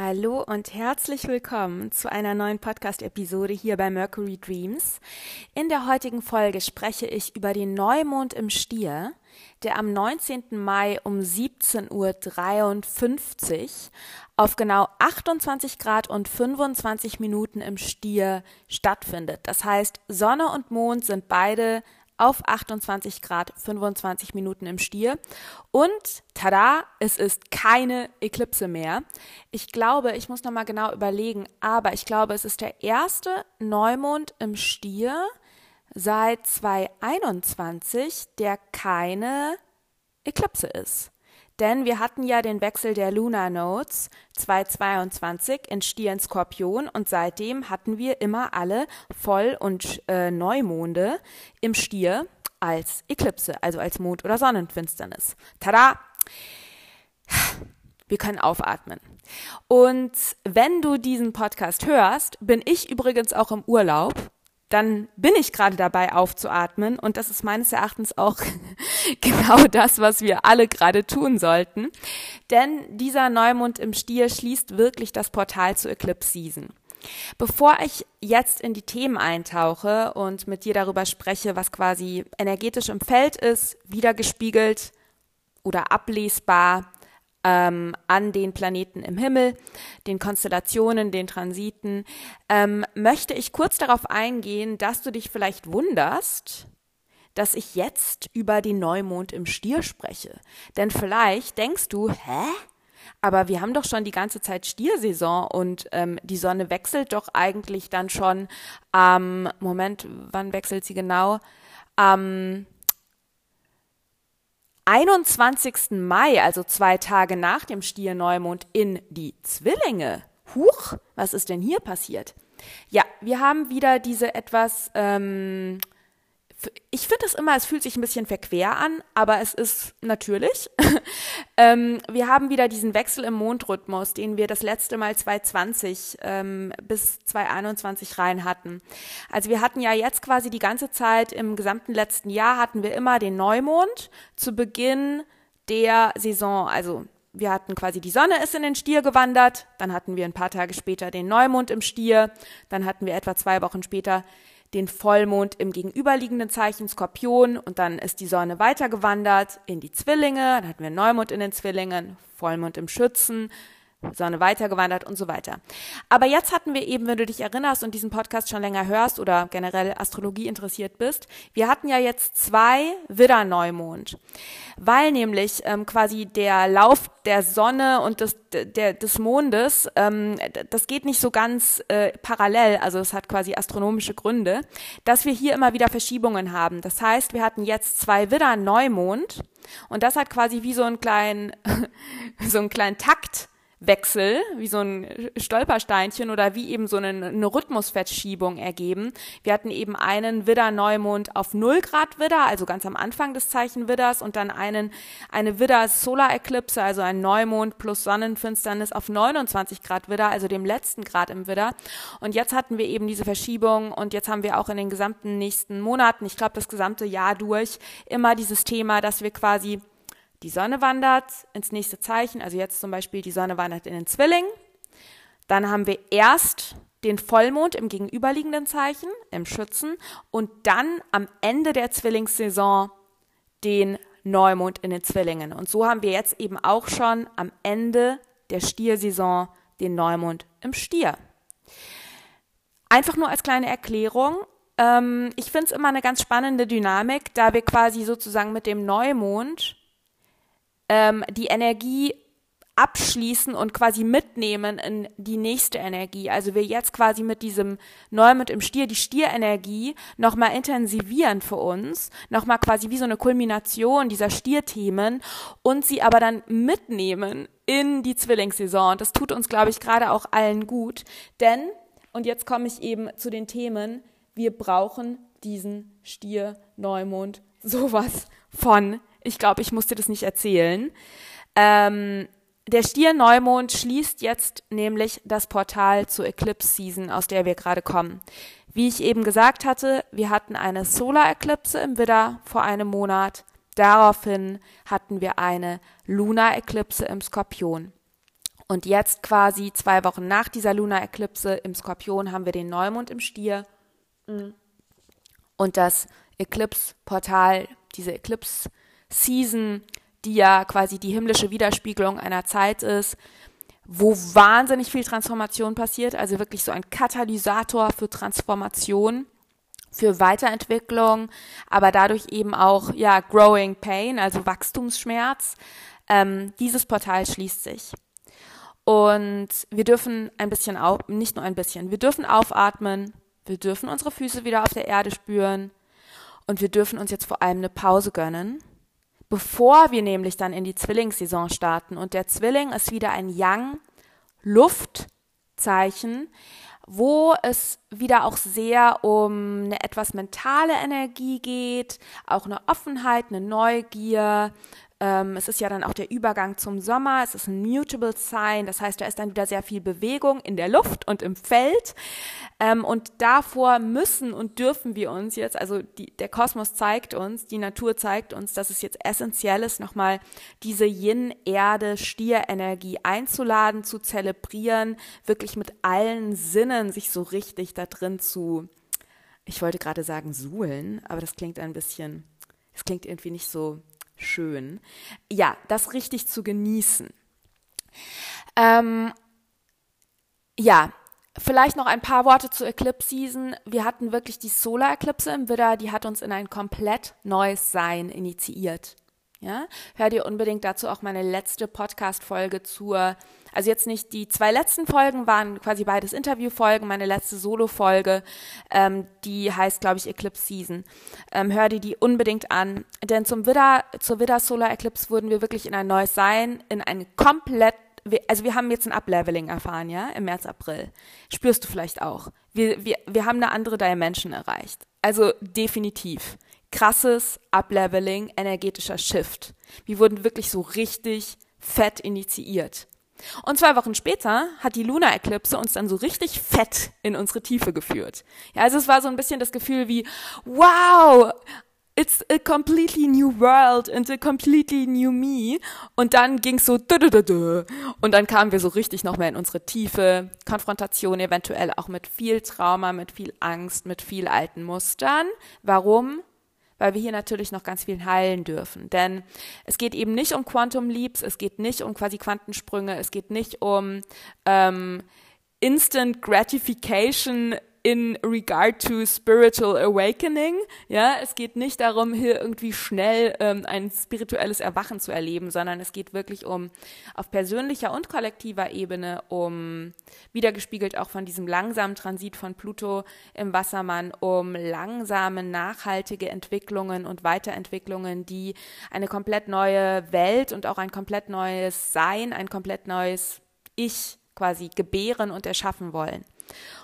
Hallo und herzlich willkommen zu einer neuen Podcast-Episode hier bei Mercury Dreams. In der heutigen Folge spreche ich über den Neumond im Stier, der am 19. Mai um 17.53 Uhr auf genau 28 Grad und 25 Minuten im Stier stattfindet. Das heißt, Sonne und Mond sind beide auf 28 Grad 25 Minuten im Stier. Und tada, es ist keine Eklipse mehr. Ich glaube, ich muss nochmal genau überlegen, aber ich glaube, es ist der erste Neumond im Stier seit 2021, der keine Eklipse ist. Denn wir hatten ja den Wechsel der Lunar Nodes 2022 in Stier in Skorpion und seitdem hatten wir immer alle Voll- und äh, Neumonde im Stier als Eklipse, also als Mond- oder Sonnenfinsternis. Tada! Wir können aufatmen. Und wenn du diesen Podcast hörst, bin ich übrigens auch im Urlaub dann bin ich gerade dabei aufzuatmen und das ist meines Erachtens auch genau das, was wir alle gerade tun sollten. Denn dieser Neumond im Stier schließt wirklich das Portal zur Eclipse Season. Bevor ich jetzt in die Themen eintauche und mit dir darüber spreche, was quasi energetisch im Feld ist, wiedergespiegelt oder ablesbar ähm, an den Planeten im Himmel, den Konstellationen, den Transiten, ähm, möchte ich kurz darauf eingehen, dass du dich vielleicht wunderst, dass ich jetzt über den Neumond im Stier spreche. Denn vielleicht denkst du, hä? Aber wir haben doch schon die ganze Zeit Stiersaison und ähm, die Sonne wechselt doch eigentlich dann schon am, ähm, Moment, wann wechselt sie genau? Am ähm, 21. Mai, also zwei Tage nach dem Stierneumond, in die Zwillinge. Huch, was ist denn hier passiert? Ja, wir haben wieder diese etwas ähm, ich finde es immer, es fühlt sich ein bisschen verquer an, aber es ist natürlich. ähm, wir haben wieder diesen Wechsel im Mondrhythmus, den wir das letzte Mal 2020 ähm, bis 2021 rein hatten. Also wir hatten ja jetzt quasi die ganze Zeit im gesamten letzten Jahr hatten wir immer den Neumond zu Beginn der Saison, also wir hatten quasi die Sonne ist in den Stier gewandert, dann hatten wir ein paar Tage später den Neumond im Stier, dann hatten wir etwa zwei Wochen später den Vollmond im gegenüberliegenden Zeichen Skorpion und dann ist die Sonne weitergewandert in die Zwillinge, dann hatten wir Neumond in den Zwillingen, Vollmond im Schützen, Sonne weitergewandert und so weiter. Aber jetzt hatten wir eben, wenn du dich erinnerst und diesen Podcast schon länger hörst oder generell Astrologie interessiert bist, wir hatten ja jetzt zwei Widder-Neumond, weil nämlich ähm, quasi der Lauf der Sonne und des, der, des Mondes, ähm, das geht nicht so ganz äh, parallel, also es hat quasi astronomische Gründe, dass wir hier immer wieder Verschiebungen haben. Das heißt, wir hatten jetzt zwei Widder-Neumond und das hat quasi wie so einen kleinen, so einen kleinen Takt Wechsel, wie so ein Stolpersteinchen oder wie eben so eine, eine Rhythmusverschiebung ergeben. Wir hatten eben einen Widder-Neumond auf 0 Grad Widder, also ganz am Anfang des Zeichen Widders und dann einen, eine Widder-Solar-Eklipse, also ein Neumond plus Sonnenfinsternis auf 29 Grad Widder, also dem letzten Grad im Widder. Und jetzt hatten wir eben diese Verschiebung und jetzt haben wir auch in den gesamten nächsten Monaten, ich glaube das gesamte Jahr durch, immer dieses Thema, dass wir quasi die Sonne wandert ins nächste Zeichen, also jetzt zum Beispiel die Sonne wandert in den Zwilling. Dann haben wir erst den Vollmond im gegenüberliegenden Zeichen, im Schützen, und dann am Ende der Zwillingssaison den Neumond in den Zwillingen. Und so haben wir jetzt eben auch schon am Ende der Stiersaison den Neumond im Stier. Einfach nur als kleine Erklärung. Ähm, ich finde es immer eine ganz spannende Dynamik, da wir quasi sozusagen mit dem Neumond ähm, die Energie abschließen und quasi mitnehmen in die nächste Energie. Also wir jetzt quasi mit diesem Neumond im Stier die Stierenergie nochmal intensivieren für uns, nochmal quasi wie so eine Kulmination dieser Stierthemen und sie aber dann mitnehmen in die Zwillingssaison. Das tut uns, glaube ich, gerade auch allen gut. Denn, und jetzt komme ich eben zu den Themen, wir brauchen diesen Stier-Neumond sowas von ich glaube, ich musste das nicht erzählen. Ähm, der Stier-Neumond schließt jetzt nämlich das Portal zur Eclipse Season, aus der wir gerade kommen. Wie ich eben gesagt hatte, wir hatten eine Solar-Eclipse im Widder vor einem Monat. Daraufhin hatten wir eine Lunar-Eclipse im Skorpion. Und jetzt quasi zwei Wochen nach dieser Lunar-Eclipse im Skorpion haben wir den Neumond im Stier. Und das Eclipse-Portal, diese Eclipse Season, die ja quasi die himmlische Widerspiegelung einer Zeit ist, wo wahnsinnig viel Transformation passiert, also wirklich so ein Katalysator für Transformation, für Weiterentwicklung, aber dadurch eben auch ja Growing Pain, also Wachstumsschmerz. Ähm, dieses Portal schließt sich. Und wir dürfen ein bisschen auf, nicht nur ein bisschen, wir dürfen aufatmen, wir dürfen unsere Füße wieder auf der Erde spüren und wir dürfen uns jetzt vor allem eine Pause gönnen bevor wir nämlich dann in die Zwillingssaison starten. Und der Zwilling ist wieder ein Yang Luftzeichen, wo es wieder auch sehr um eine etwas mentale Energie geht, auch eine Offenheit, eine Neugier, ähm, es ist ja dann auch der Übergang zum Sommer. Es ist ein Mutable Sign. Das heißt, da ist dann wieder sehr viel Bewegung in der Luft und im Feld. Ähm, und davor müssen und dürfen wir uns jetzt, also die, der Kosmos zeigt uns, die Natur zeigt uns, dass es jetzt essentiell ist, nochmal diese Yin-Erde-Stier-Energie einzuladen, zu zelebrieren, wirklich mit allen Sinnen sich so richtig da drin zu, ich wollte gerade sagen, suhlen, aber das klingt ein bisschen, es klingt irgendwie nicht so schön. Ja, das richtig zu genießen. Ähm, ja, vielleicht noch ein paar Worte zur Eclipse Season. Wir hatten wirklich die Solar Eclipse im Widder, die hat uns in ein komplett neues Sein initiiert. Ja, hör dir unbedingt dazu auch meine letzte Podcast-Folge zur, also jetzt nicht die zwei letzten Folgen waren quasi beides Interviewfolgen, meine letzte Solo-Folge, ähm, die heißt, glaube ich, Eclipse Season. Ähm, hör dir die unbedingt an, denn zum Widder, zur Widder Solar Eclipse wurden wir wirklich in ein neues Sein, in ein komplett also wir haben jetzt ein Upleveling erfahren, ja, im März, April. Spürst du vielleicht auch. Wir, wir, wir haben eine andere Dimension erreicht. Also definitiv krasses Upleveling, energetischer Shift. Wir wurden wirklich so richtig fett initiiert. Und zwei Wochen später hat die Lunar Eclipse uns dann so richtig fett in unsere Tiefe geführt. Ja, also es war so ein bisschen das Gefühl wie, wow, it's a completely new world and a completely new me. Und dann ging's so und dann kamen wir so richtig noch mehr in unsere Tiefe, Konfrontation eventuell auch mit viel Trauma, mit viel Angst, mit viel alten Mustern. Warum? Weil wir hier natürlich noch ganz viel heilen dürfen. Denn es geht eben nicht um Quantum Leaps, es geht nicht um quasi Quantensprünge, es geht nicht um ähm, Instant Gratification in regard to spiritual awakening. Ja, es geht nicht darum, hier irgendwie schnell ähm, ein spirituelles Erwachen zu erleben, sondern es geht wirklich um auf persönlicher und kollektiver Ebene um wiedergespiegelt auch von diesem langsamen Transit von Pluto im Wassermann, um langsame, nachhaltige Entwicklungen und Weiterentwicklungen, die eine komplett neue Welt und auch ein komplett neues Sein, ein komplett neues Ich quasi gebären und erschaffen wollen.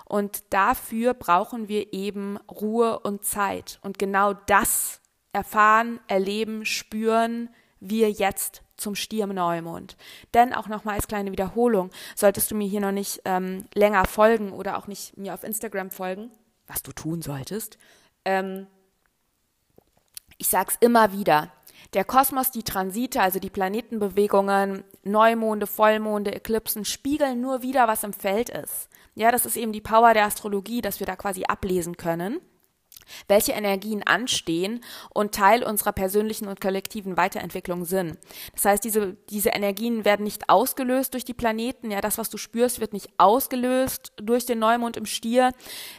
Und dafür brauchen wir eben Ruhe und Zeit. Und genau das erfahren, erleben, spüren wir jetzt zum Stier-Neumond. Denn auch nochmal als kleine Wiederholung, solltest du mir hier noch nicht ähm, länger folgen oder auch nicht mir auf Instagram folgen, was du tun solltest, ähm, ich sag's immer wieder, der Kosmos, die Transite, also die Planetenbewegungen, Neumonde, Vollmonde, Eklipsen, spiegeln nur wieder, was im Feld ist. Ja, das ist eben die Power der Astrologie, dass wir da quasi ablesen können welche Energien anstehen und Teil unserer persönlichen und kollektiven Weiterentwicklung sind. Das heißt, diese, diese Energien werden nicht ausgelöst durch die Planeten. Ja, das, was du spürst, wird nicht ausgelöst durch den Neumond im Stier.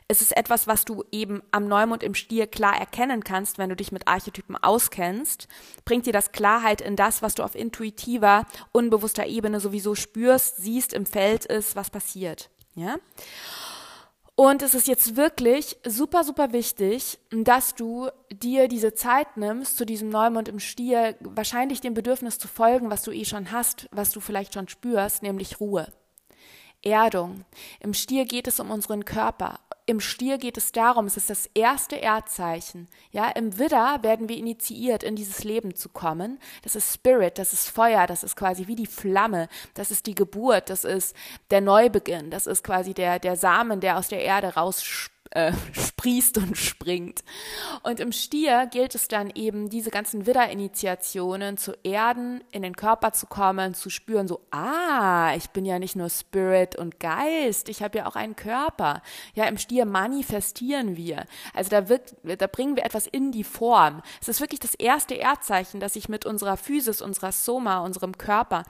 Es ist etwas, was du eben am Neumond im Stier klar erkennen kannst, wenn du dich mit Archetypen auskennst. Bringt dir das Klarheit in das, was du auf intuitiver, unbewusster Ebene sowieso spürst, siehst, im Feld ist, was passiert. Ja? Und es ist jetzt wirklich super, super wichtig, dass du dir diese Zeit nimmst, zu diesem Neumond im Stier wahrscheinlich dem Bedürfnis zu folgen, was du eh schon hast, was du vielleicht schon spürst, nämlich Ruhe. Erdung. Im Stier geht es um unseren Körper, im Stier geht es darum, es ist das erste Erdzeichen. Ja, im Widder werden wir initiiert, in dieses Leben zu kommen. Das ist Spirit, das ist Feuer, das ist quasi wie die Flamme, das ist die Geburt, das ist der Neubeginn, das ist quasi der, der Samen, der aus der Erde rausspringt äh, sprießt und springt. Und im Stier gilt es dann eben, diese ganzen Widder-Initiationen zu erden, in den Körper zu kommen, zu spüren, so, ah, ich bin ja nicht nur Spirit und Geist, ich habe ja auch einen Körper. Ja, im Stier manifestieren wir. Also da, wird, da bringen wir etwas in die Form. Es ist wirklich das erste Erdzeichen, das sich mit unserer Physis, unserer Soma, unserem Körper,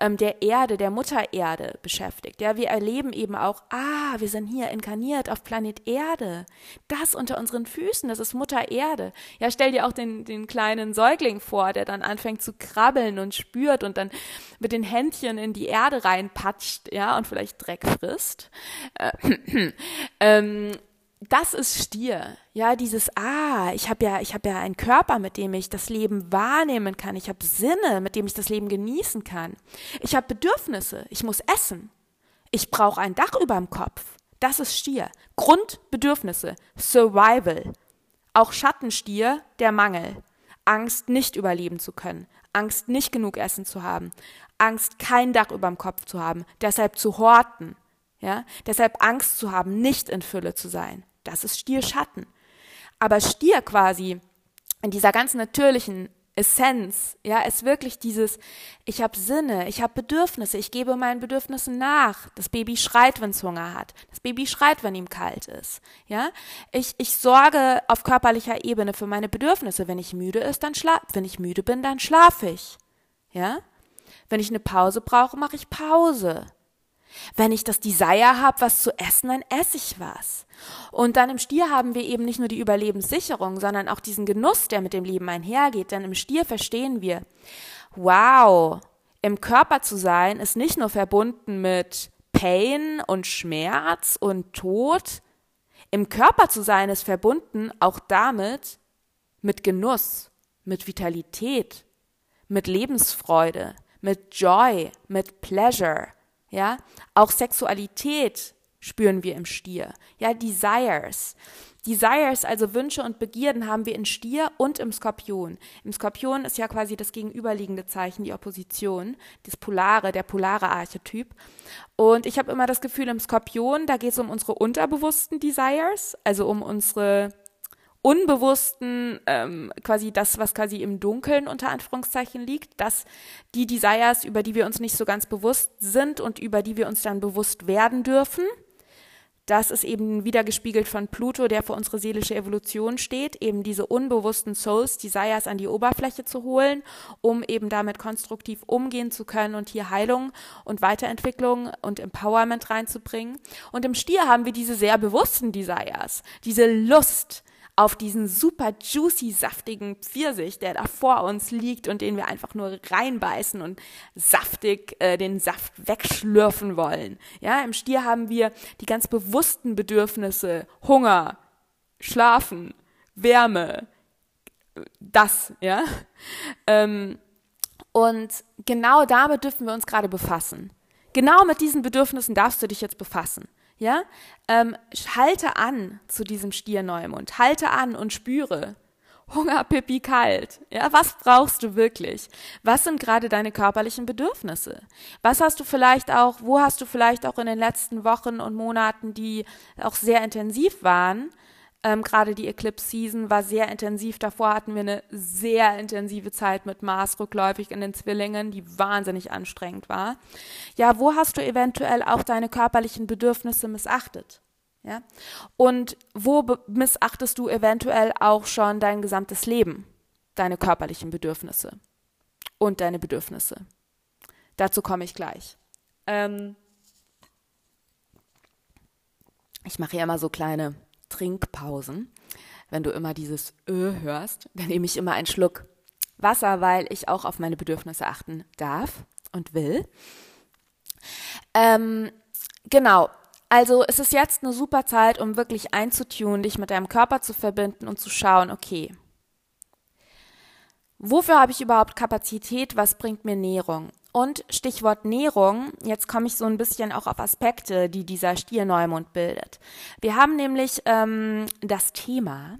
ähm, der Erde, der Mutter Erde beschäftigt. Ja, wir erleben eben auch, ah, wir sind hier inkarniert auf Planet Erde Erde. Das unter unseren Füßen, das ist Mutter Erde. Ja, stell dir auch den, den kleinen Säugling vor, der dann anfängt zu krabbeln und spürt und dann mit den Händchen in die Erde reinpatscht, ja, und vielleicht Dreck frisst. Äh, ähm, das ist Stier. Ja, dieses ah, ich habe ja, ich habe ja einen Körper, mit dem ich das Leben wahrnehmen kann. Ich habe Sinne, mit dem ich das Leben genießen kann. Ich habe Bedürfnisse. Ich muss essen. Ich brauche ein Dach über dem Kopf. Das ist Stier. Grundbedürfnisse. Survival. Auch Schattenstier, der Mangel. Angst, nicht überleben zu können. Angst, nicht genug Essen zu haben. Angst, kein Dach überm Kopf zu haben. Deshalb zu horten. Ja? Deshalb Angst zu haben, nicht in Fülle zu sein. Das ist Stier Schatten. Aber Stier quasi in dieser ganz natürlichen Essenz, ja, ist wirklich dieses, ich habe Sinne, ich habe Bedürfnisse, ich gebe meinen Bedürfnissen nach. Das Baby schreit, wenn es Hunger hat. Das Baby schreit, wenn ihm kalt ist. Ja, ich, ich sorge auf körperlicher Ebene für meine Bedürfnisse. Wenn ich müde ist, dann schlaf, wenn ich müde bin, dann schlafe ich. Ja, wenn ich eine Pause brauche, mache ich Pause. Wenn ich das Desire habe, was zu essen, dann esse ich was. Und dann im Stier haben wir eben nicht nur die Überlebenssicherung, sondern auch diesen Genuss, der mit dem Leben einhergeht. Denn im Stier verstehen wir, wow, im Körper zu sein ist nicht nur verbunden mit Pain und Schmerz und Tod. Im Körper zu sein ist verbunden auch damit mit Genuss, mit Vitalität, mit Lebensfreude, mit Joy, mit Pleasure. Ja, auch Sexualität spüren wir im Stier. Ja, Desires. Desires, also Wünsche und Begierden, haben wir in Stier und im Skorpion. Im Skorpion ist ja quasi das gegenüberliegende Zeichen, die Opposition, das Polare, der polare Archetyp. Und ich habe immer das Gefühl, im Skorpion, da geht es um unsere unterbewussten Desires, also um unsere Unbewussten, ähm, quasi das, was quasi im Dunkeln unter Anführungszeichen liegt, dass die Desires, über die wir uns nicht so ganz bewusst sind und über die wir uns dann bewusst werden dürfen, Das ist eben wieder gespiegelt von Pluto, der für unsere seelische Evolution steht, eben diese unbewussten Souls, Desires an die Oberfläche zu holen, um eben damit konstruktiv umgehen zu können und hier Heilung und Weiterentwicklung und Empowerment reinzubringen. Und im Stier haben wir diese sehr bewussten Desires, diese Lust, auf diesen super juicy, saftigen Pfirsich, der da vor uns liegt und den wir einfach nur reinbeißen und saftig äh, den Saft wegschlürfen wollen. Ja, im Stier haben wir die ganz bewussten Bedürfnisse, Hunger, Schlafen, Wärme, das, ja. Ähm, und genau damit dürfen wir uns gerade befassen. Genau mit diesen Bedürfnissen darfst du dich jetzt befassen. Ja, ähm, halte an zu diesem Stierneumond, halte an und spüre. Hunger, Pipi, kalt. Ja, was brauchst du wirklich? Was sind gerade deine körperlichen Bedürfnisse? Was hast du vielleicht auch, wo hast du vielleicht auch in den letzten Wochen und Monaten, die auch sehr intensiv waren, ähm, Gerade die Eclipse Season war sehr intensiv. Davor hatten wir eine sehr intensive Zeit mit Mars rückläufig in den Zwillingen, die wahnsinnig anstrengend war. Ja, wo hast du eventuell auch deine körperlichen Bedürfnisse missachtet? Ja? Und wo missachtest du eventuell auch schon dein gesamtes Leben, deine körperlichen Bedürfnisse und deine Bedürfnisse? Dazu komme ich gleich. Ähm ich mache ja immer so kleine Trinkpausen. Wenn du immer dieses Ö hörst, dann nehme ich immer einen Schluck Wasser, weil ich auch auf meine Bedürfnisse achten darf und will. Ähm, genau. Also es ist jetzt eine super Zeit, um wirklich einzutun, dich mit deinem Körper zu verbinden und zu schauen, okay, wofür habe ich überhaupt Kapazität, was bringt mir Nährung? Und Stichwort Nährung, jetzt komme ich so ein bisschen auch auf Aspekte, die dieser Stierneumond bildet. Wir haben nämlich ähm, das Thema,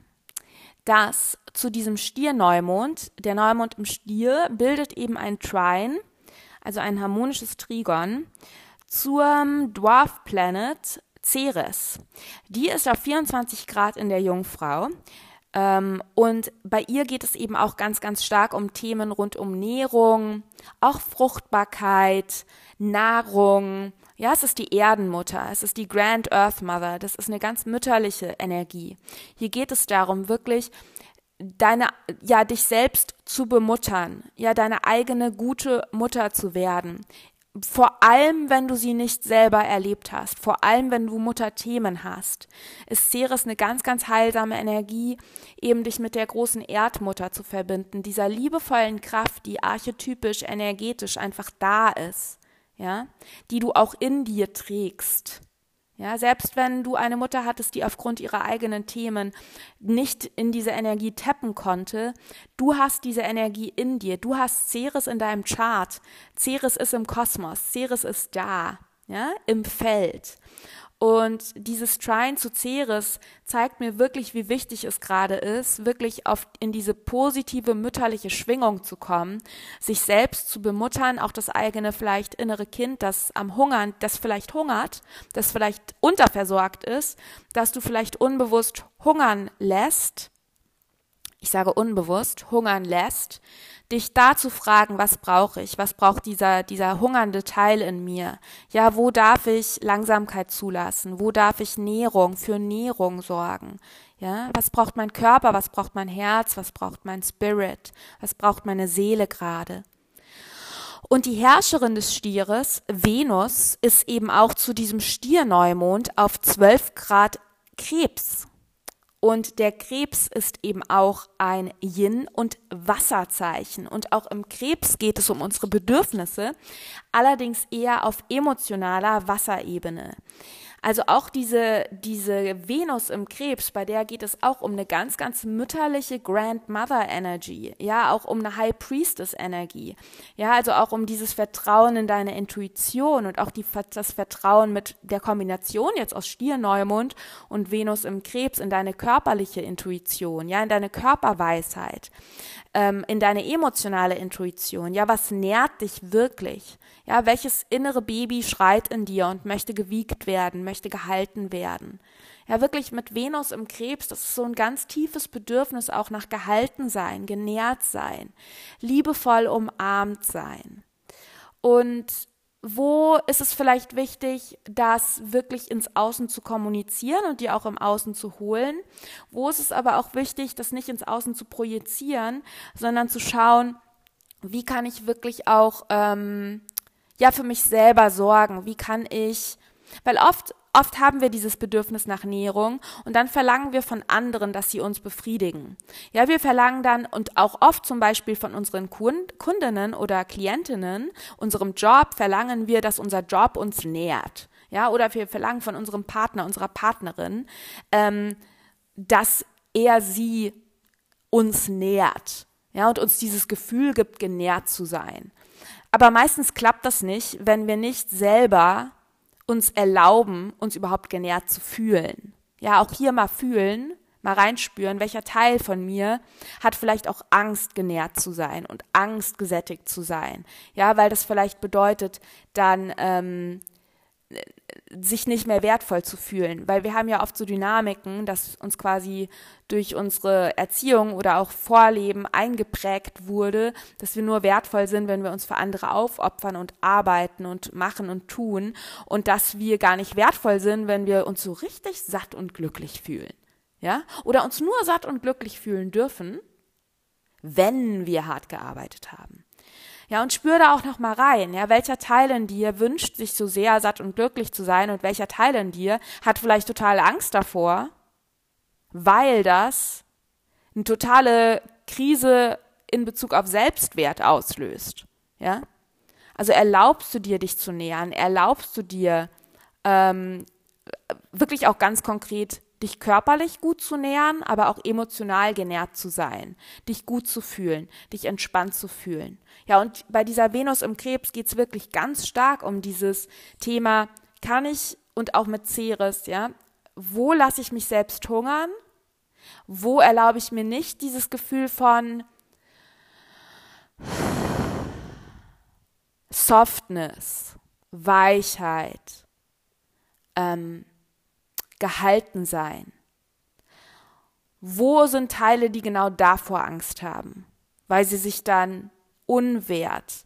dass zu diesem Stierneumond, der Neumond im Stier bildet eben ein Trine, also ein harmonisches Trigon, zum Dwarf Planet Ceres. Die ist auf 24 Grad in der Jungfrau. Ähm, und bei ihr geht es eben auch ganz, ganz stark um Themen rund um Nährung, auch Fruchtbarkeit, Nahrung. Ja, es ist die Erdenmutter, es ist die Grand Earth Mother, das ist eine ganz mütterliche Energie. Hier geht es darum, wirklich deine, ja, dich selbst zu bemuttern, ja, deine eigene gute Mutter zu werden, vor allem, wenn du sie nicht selber erlebt hast, vor allem, wenn du Mutterthemen hast, ist Ceres eine ganz, ganz heilsame Energie, eben dich mit der großen Erdmutter zu verbinden, dieser liebevollen Kraft, die archetypisch, energetisch einfach da ist, ja, die du auch in dir trägst. Ja, selbst wenn du eine Mutter hattest, die aufgrund ihrer eigenen Themen nicht in diese Energie tappen konnte, du hast diese Energie in dir. Du hast Ceres in deinem Chart. Ceres ist im Kosmos. Ceres ist da, ja, im Feld. Und dieses Trine zu Ceres zeigt mir wirklich, wie wichtig es gerade ist, wirklich auf, in diese positive mütterliche Schwingung zu kommen, sich selbst zu bemuttern, auch das eigene vielleicht innere Kind, das am Hungern, das vielleicht hungert, das vielleicht unterversorgt ist, dass du vielleicht unbewusst hungern lässt, ich sage unbewusst, hungern lässt, dich da zu fragen, was brauche ich, was braucht dieser, dieser hungernde Teil in mir? Ja, wo darf ich Langsamkeit zulassen? Wo darf ich Nährung, für Nährung sorgen? Ja, was braucht mein Körper, was braucht mein Herz, was braucht mein Spirit, was braucht meine Seele gerade? Und die Herrscherin des Stieres, Venus, ist eben auch zu diesem Stierneumond auf 12 Grad Krebs. Und der Krebs ist eben auch ein Yin- und Wasserzeichen. Und auch im Krebs geht es um unsere Bedürfnisse, allerdings eher auf emotionaler Wasserebene. Also auch diese, diese Venus im Krebs, bei der geht es auch um eine ganz, ganz mütterliche Grandmother Energy. Ja, auch um eine High Priestess Energie. Ja, also auch um dieses Vertrauen in deine Intuition und auch die, das Vertrauen mit der Kombination jetzt aus Stierneumond und Venus im Krebs in deine körperliche Intuition, ja, in deine Körperweisheit, ähm, in deine emotionale Intuition. Ja, was nährt dich wirklich? Ja, welches innere Baby schreit in dir und möchte gewiegt werden, möchte gehalten werden? Ja, wirklich mit Venus im Krebs, das ist so ein ganz tiefes Bedürfnis auch nach gehalten sein, genährt sein, liebevoll umarmt sein. Und wo ist es vielleicht wichtig, das wirklich ins Außen zu kommunizieren und dir auch im Außen zu holen? Wo ist es aber auch wichtig, das nicht ins Außen zu projizieren, sondern zu schauen, wie kann ich wirklich auch ähm, ja für mich selber sorgen? Wie kann ich, weil oft Oft haben wir dieses Bedürfnis nach Näherung und dann verlangen wir von anderen, dass sie uns befriedigen. Ja, wir verlangen dann und auch oft zum Beispiel von unseren Kundinnen oder Klientinnen, unserem Job verlangen wir, dass unser Job uns nährt. Ja, oder wir verlangen von unserem Partner, unserer Partnerin, ähm, dass er sie uns nährt. Ja, und uns dieses Gefühl gibt, genährt zu sein. Aber meistens klappt das nicht, wenn wir nicht selber uns erlauben, uns überhaupt genährt zu fühlen. Ja, auch hier mal fühlen, mal reinspüren, welcher Teil von mir hat vielleicht auch Angst, genährt zu sein und Angst, gesättigt zu sein. Ja, weil das vielleicht bedeutet, dann ähm, sich nicht mehr wertvoll zu fühlen, weil wir haben ja oft so Dynamiken, dass uns quasi durch unsere Erziehung oder auch Vorleben eingeprägt wurde, dass wir nur wertvoll sind, wenn wir uns für andere aufopfern und arbeiten und machen und tun und dass wir gar nicht wertvoll sind, wenn wir uns so richtig satt und glücklich fühlen. Ja? Oder uns nur satt und glücklich fühlen dürfen, wenn wir hart gearbeitet haben. Ja, und spür da auch noch mal rein, ja, welcher Teil in dir wünscht sich so sehr satt und glücklich zu sein und welcher Teil in dir hat vielleicht totale Angst davor, weil das eine totale Krise in Bezug auf Selbstwert auslöst, ja. Also erlaubst du dir, dich zu nähern, erlaubst du dir ähm, wirklich auch ganz konkret dich körperlich gut zu nähern, aber auch emotional genährt zu sein, dich gut zu fühlen, dich entspannt zu fühlen. Ja, und bei dieser Venus im Krebs geht es wirklich ganz stark um dieses Thema, kann ich und auch mit Ceres, ja, wo lasse ich mich selbst hungern? Wo erlaube ich mir nicht dieses Gefühl von Softness, Weichheit, ähm, gehalten sein? Wo sind Teile, die genau davor Angst haben, weil sie sich dann unwert,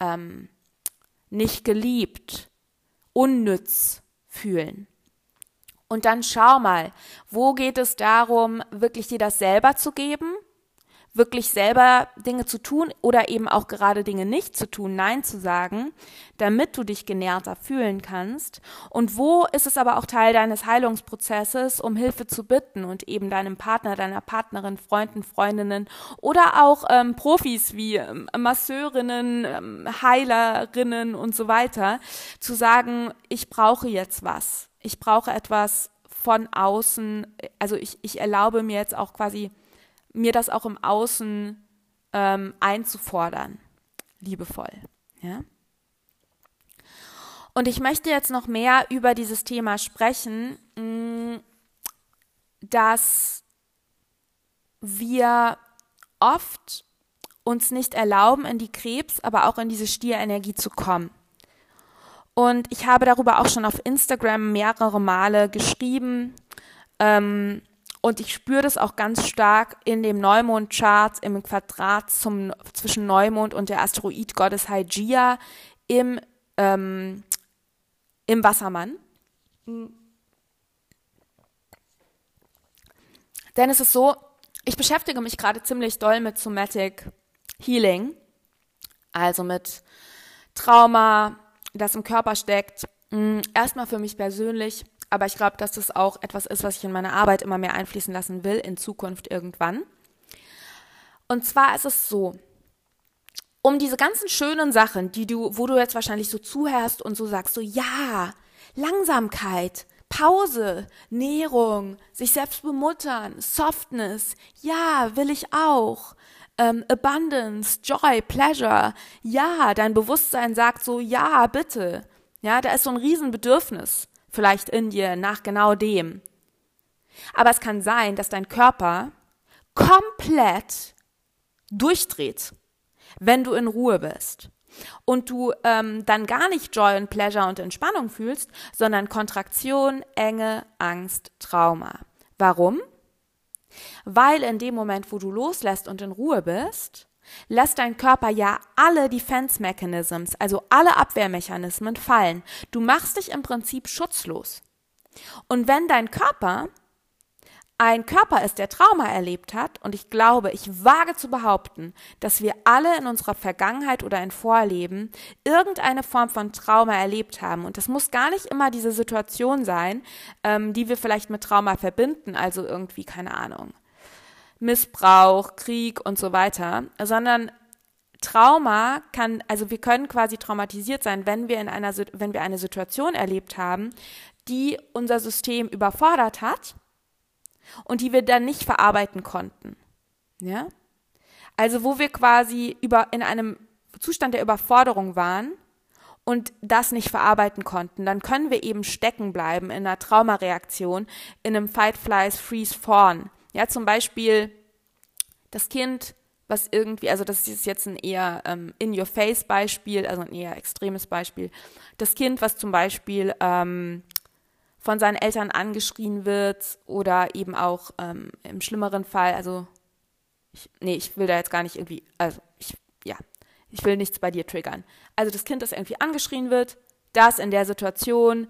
ähm, nicht geliebt, unnütz fühlen? Und dann schau mal, wo geht es darum, wirklich dir das selber zu geben wirklich selber Dinge zu tun oder eben auch gerade Dinge nicht zu tun, Nein zu sagen, damit du dich genährter fühlen kannst? Und wo ist es aber auch Teil deines Heilungsprozesses, um Hilfe zu bitten und eben deinem Partner, deiner Partnerin, Freunden, Freundinnen oder auch ähm, Profis wie ähm, Masseurinnen, ähm, Heilerinnen und so weiter, zu sagen, ich brauche jetzt was. Ich brauche etwas von außen. Also ich, ich erlaube mir jetzt auch quasi mir das auch im Außen ähm, einzufordern, liebevoll. Ja? Und ich möchte jetzt noch mehr über dieses Thema sprechen, mm, dass wir oft uns nicht erlauben, in die Krebs, aber auch in diese Stierenergie zu kommen. Und ich habe darüber auch schon auf Instagram mehrere Male geschrieben. Ähm, und ich spüre das auch ganz stark in dem Neumond-Chart im Quadrat zum, zwischen Neumond und der Asteroidgottes Hygeia im, ähm, im Wassermann. Denn es ist so, ich beschäftige mich gerade ziemlich doll mit Somatic Healing, also mit Trauma, das im Körper steckt. Mm, erstmal für mich persönlich aber ich glaube, dass das auch etwas ist, was ich in meine Arbeit immer mehr einfließen lassen will, in Zukunft irgendwann. Und zwar ist es so, um diese ganzen schönen Sachen, die du, wo du jetzt wahrscheinlich so zuhörst und so sagst, so ja, Langsamkeit, Pause, Nährung, sich selbst bemuttern, Softness, ja, will ich auch. Ähm, Abundance, Joy, Pleasure, ja, dein Bewusstsein sagt so, ja, bitte. Ja, da ist so ein Riesenbedürfnis vielleicht in dir nach genau dem. Aber es kann sein, dass dein Körper komplett durchdreht, wenn du in Ruhe bist. Und du ähm, dann gar nicht Joy und Pleasure und Entspannung fühlst, sondern Kontraktion, Enge, Angst, Trauma. Warum? Weil in dem Moment, wo du loslässt und in Ruhe bist, lässt dein Körper ja alle Defense Mechanisms, also alle Abwehrmechanismen fallen. Du machst dich im Prinzip schutzlos. Und wenn dein Körper ein Körper ist, der Trauma erlebt hat, und ich glaube, ich wage zu behaupten, dass wir alle in unserer Vergangenheit oder in Vorleben irgendeine Form von Trauma erlebt haben. Und das muss gar nicht immer diese Situation sein, ähm, die wir vielleicht mit Trauma verbinden, also irgendwie, keine Ahnung, Missbrauch, Krieg und so weiter, sondern Trauma kann, also wir können quasi traumatisiert sein, wenn wir in einer, wenn wir eine Situation erlebt haben, die unser System überfordert hat und die wir dann nicht verarbeiten konnten. Ja? Also wo wir quasi über, in einem Zustand der Überforderung waren und das nicht verarbeiten konnten, dann können wir eben stecken bleiben in einer Traumareaktion, in einem Fight, Flies, Freeze, Fawn. Ja, zum Beispiel das Kind, was irgendwie, also das ist jetzt ein eher ähm, In-Your-Face-Beispiel, also ein eher extremes Beispiel. Das Kind, was zum Beispiel ähm, von seinen Eltern angeschrien wird oder eben auch ähm, im schlimmeren Fall, also ich, nee, ich will da jetzt gar nicht irgendwie, also ich, ja, ich will nichts bei dir triggern. Also das Kind, das irgendwie angeschrien wird, das in der Situation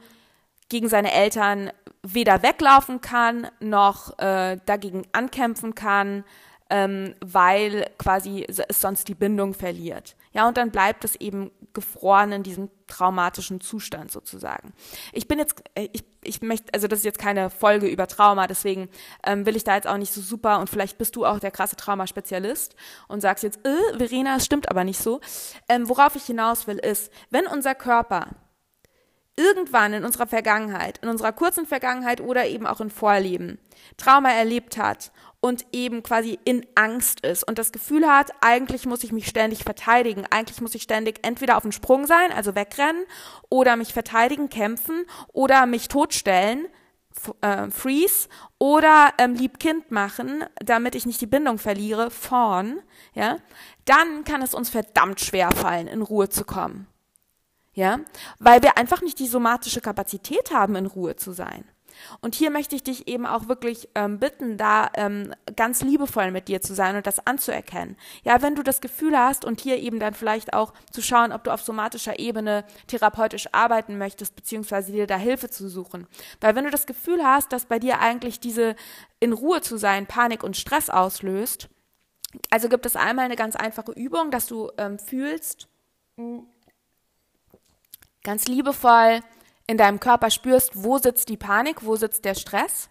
gegen seine Eltern weder weglaufen kann, noch äh, dagegen ankämpfen kann, ähm, weil quasi es sonst die Bindung verliert. Ja, und dann bleibt es eben gefroren in diesem traumatischen Zustand sozusagen. Ich bin jetzt, äh, ich, ich möchte, also das ist jetzt keine Folge über Trauma, deswegen ähm, will ich da jetzt auch nicht so super und vielleicht bist du auch der krasse Traumaspezialist und sagst jetzt, äh, Verena, es stimmt aber nicht so. Ähm, worauf ich hinaus will, ist, wenn unser Körper irgendwann in unserer Vergangenheit, in unserer kurzen Vergangenheit oder eben auch in Vorleben Trauma erlebt hat und eben quasi in Angst ist und das Gefühl hat, eigentlich muss ich mich ständig verteidigen, eigentlich muss ich ständig entweder auf den Sprung sein, also wegrennen, oder mich verteidigen, kämpfen oder mich totstellen, äh, freeze, oder ähm, lieb Kind machen, damit ich nicht die Bindung verliere, fawn, ja, dann kann es uns verdammt schwer fallen, in Ruhe zu kommen ja, weil wir einfach nicht die somatische Kapazität haben, in Ruhe zu sein. Und hier möchte ich dich eben auch wirklich ähm, bitten, da ähm, ganz liebevoll mit dir zu sein und das anzuerkennen. Ja, wenn du das Gefühl hast und hier eben dann vielleicht auch zu schauen, ob du auf somatischer Ebene therapeutisch arbeiten möchtest, beziehungsweise dir da Hilfe zu suchen. Weil wenn du das Gefühl hast, dass bei dir eigentlich diese in Ruhe zu sein Panik und Stress auslöst, also gibt es einmal eine ganz einfache Übung, dass du ähm, fühlst, ganz liebevoll in deinem Körper spürst, wo sitzt die Panik, wo sitzt der Stress.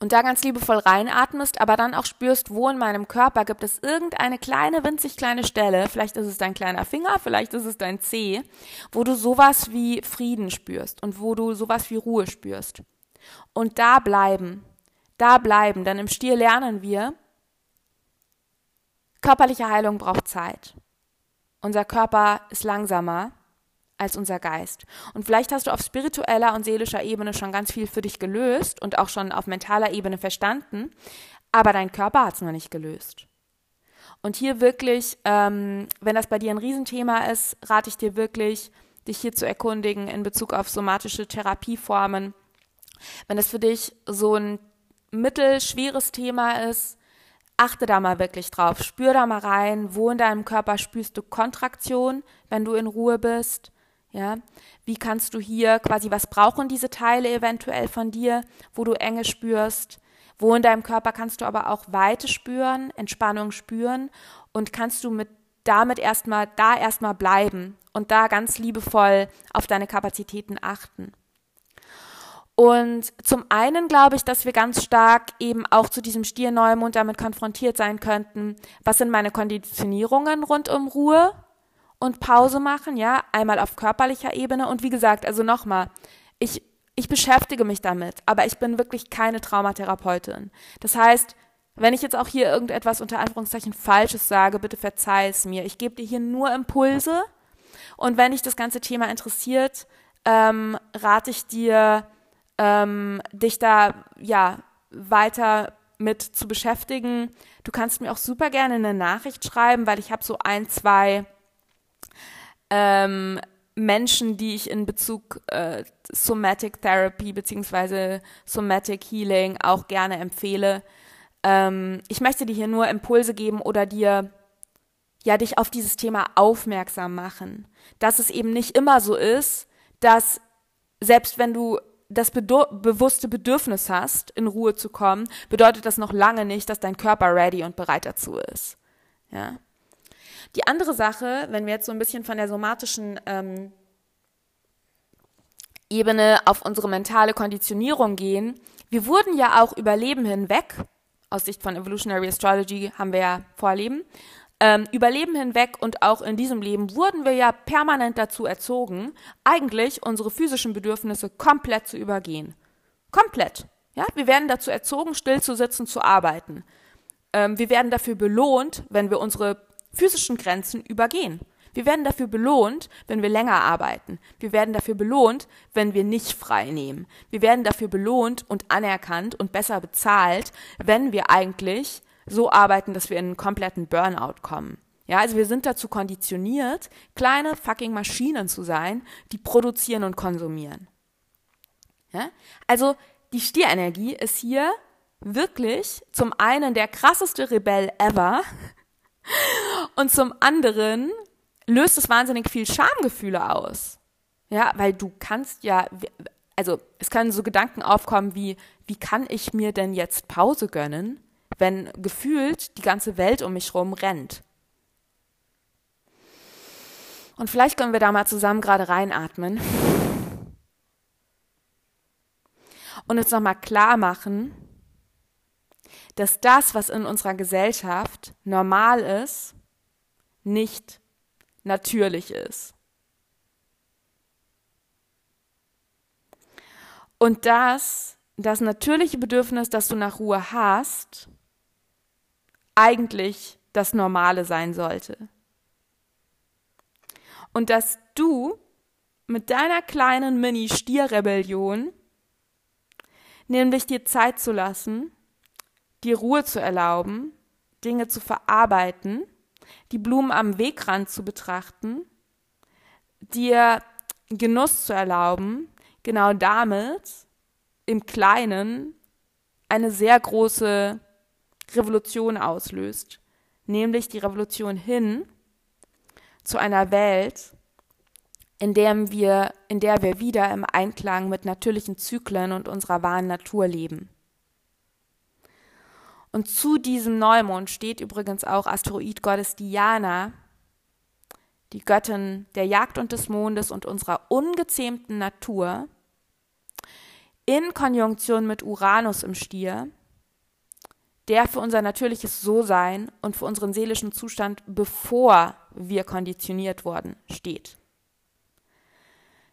Und da ganz liebevoll reinatmest, aber dann auch spürst, wo in meinem Körper gibt es irgendeine kleine, winzig kleine Stelle, vielleicht ist es dein kleiner Finger, vielleicht ist es dein Zeh, wo du sowas wie Frieden spürst und wo du sowas wie Ruhe spürst. Und da bleiben, da bleiben, denn im Stier lernen wir, körperliche Heilung braucht Zeit. Unser Körper ist langsamer als unser Geist. Und vielleicht hast du auf spiritueller und seelischer Ebene schon ganz viel für dich gelöst und auch schon auf mentaler Ebene verstanden, aber dein Körper hat es noch nicht gelöst. Und hier wirklich, ähm, wenn das bei dir ein Riesenthema ist, rate ich dir wirklich, dich hier zu erkundigen in Bezug auf somatische Therapieformen. Wenn das für dich so ein mittelschweres Thema ist, achte da mal wirklich drauf. Spür da mal rein, wo in deinem Körper spürst du Kontraktion, wenn du in Ruhe bist. Ja, wie kannst du hier quasi, was brauchen diese Teile eventuell von dir, wo du Enge spürst? Wo in deinem Körper kannst du aber auch Weite spüren, Entspannung spüren und kannst du mit damit erstmal da erstmal bleiben und da ganz liebevoll auf deine Kapazitäten achten. Und zum einen glaube ich, dass wir ganz stark eben auch zu diesem Stier-Neumond damit konfrontiert sein könnten. Was sind meine Konditionierungen rund um Ruhe? und Pause machen, ja, einmal auf körperlicher Ebene und wie gesagt, also nochmal, ich, ich beschäftige mich damit, aber ich bin wirklich keine Traumatherapeutin. Das heißt, wenn ich jetzt auch hier irgendetwas unter Anführungszeichen Falsches sage, bitte verzeih es mir. Ich gebe dir hier nur Impulse und wenn dich das ganze Thema interessiert, ähm, rate ich dir, ähm, dich da ja weiter mit zu beschäftigen. Du kannst mir auch super gerne eine Nachricht schreiben, weil ich habe so ein, zwei ähm, Menschen, die ich in Bezug äh, Somatic Therapy beziehungsweise Somatic Healing auch gerne empfehle. ähm, ich möchte dir hier nur Impulse geben oder dir ja dich auf dieses Thema aufmerksam machen, dass es eben nicht immer so ist, dass selbst wenn du das bewusste Bedürfnis hast, in Ruhe zu kommen, bedeutet das noch lange nicht, dass dein Körper ready und bereit dazu ist. Ja. Die andere Sache, wenn wir jetzt so ein bisschen von der somatischen ähm, Ebene auf unsere mentale Konditionierung gehen, wir wurden ja auch über Leben hinweg, aus Sicht von Evolutionary Astrology haben wir ja Vorleben, ähm, über Leben hinweg und auch in diesem Leben wurden wir ja permanent dazu erzogen, eigentlich unsere physischen Bedürfnisse komplett zu übergehen. Komplett. Ja, wir werden dazu erzogen, still zu sitzen, zu arbeiten. Ähm, wir werden dafür belohnt, wenn wir unsere physischen Grenzen übergehen. Wir werden dafür belohnt, wenn wir länger arbeiten. Wir werden dafür belohnt, wenn wir nicht frei nehmen. Wir werden dafür belohnt und anerkannt und besser bezahlt, wenn wir eigentlich so arbeiten, dass wir in einen kompletten Burnout kommen. Ja, also wir sind dazu konditioniert, kleine fucking Maschinen zu sein, die produzieren und konsumieren. Ja? Also die Stierenergie ist hier wirklich zum einen der krasseste Rebell ever und zum anderen löst es wahnsinnig viel Schamgefühle aus. Ja, weil du kannst ja, also es können so Gedanken aufkommen wie, wie kann ich mir denn jetzt Pause gönnen, wenn gefühlt die ganze Welt um mich herum rennt? Und vielleicht können wir da mal zusammen gerade reinatmen und uns nochmal klar machen, dass das, was in unserer Gesellschaft normal ist, nicht natürlich ist. Und dass das natürliche Bedürfnis, das du nach Ruhe hast, eigentlich das Normale sein sollte. Und dass du mit deiner kleinen Mini-Stierrebellion, nämlich dir Zeit zu lassen, dir Ruhe zu erlauben, Dinge zu verarbeiten, die Blumen am Wegrand zu betrachten, dir Genuss zu erlauben, genau damit im Kleinen eine sehr große Revolution auslöst, nämlich die Revolution hin zu einer Welt, in der wir, in der wir wieder im Einklang mit natürlichen Zyklen und unserer wahren Natur leben. Und zu diesem Neumond steht übrigens auch Asteroidgottes Diana, die Göttin der Jagd und des Mondes und unserer ungezähmten Natur, in Konjunktion mit Uranus im Stier, der für unser natürliches So-Sein und für unseren seelischen Zustand, bevor wir konditioniert wurden, steht.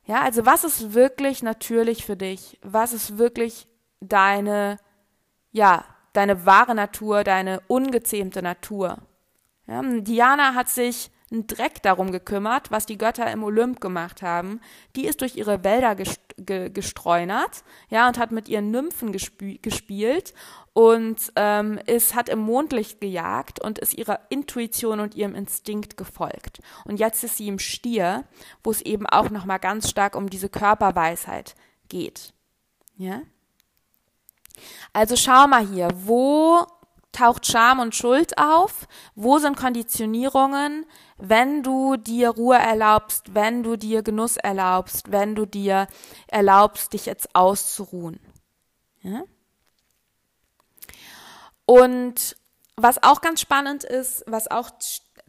Ja, also was ist wirklich natürlich für dich? Was ist wirklich deine, ja, deine wahre Natur, deine ungezähmte Natur. Ja, Diana hat sich einen Dreck darum gekümmert, was die Götter im Olymp gemacht haben. Die ist durch ihre Wälder gestreunert, ja, und hat mit ihren Nymphen gespielt und ähm, ist, hat im Mondlicht gejagt und ist ihrer Intuition und ihrem Instinkt gefolgt. Und jetzt ist sie im Stier, wo es eben auch nochmal ganz stark um diese Körperweisheit geht. Ja? Also schau mal hier, wo taucht Scham und Schuld auf? Wo sind Konditionierungen, wenn du dir Ruhe erlaubst, wenn du dir Genuss erlaubst, wenn du dir erlaubst, dich jetzt auszuruhen? Ja? Und was auch ganz spannend ist, was auch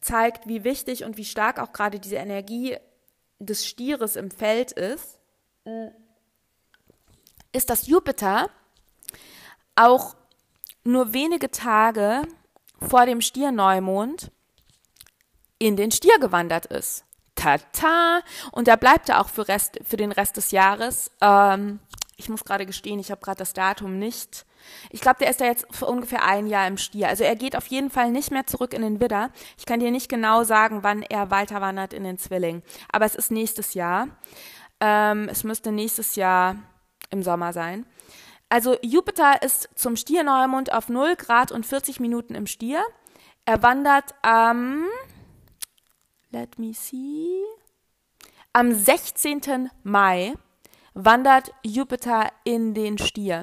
zeigt, wie wichtig und wie stark auch gerade diese Energie des Stieres im Feld ist, ist, dass Jupiter auch nur wenige Tage vor dem Stierneumond in den Stier gewandert ist. Tata! Und da bleibt er auch für, Rest, für den Rest des Jahres. Ähm, ich muss gerade gestehen, ich habe gerade das Datum nicht. Ich glaube, der ist da jetzt für ungefähr ein Jahr im Stier. Also er geht auf jeden Fall nicht mehr zurück in den Widder. Ich kann dir nicht genau sagen, wann er weiter wandert in den Zwilling. Aber es ist nächstes Jahr. Ähm, es müsste nächstes Jahr im Sommer sein. Also Jupiter ist zum Stierneumond auf 0 Grad und 40 Minuten im Stier. Er wandert am, let me see, am 16. Mai wandert Jupiter in den Stier.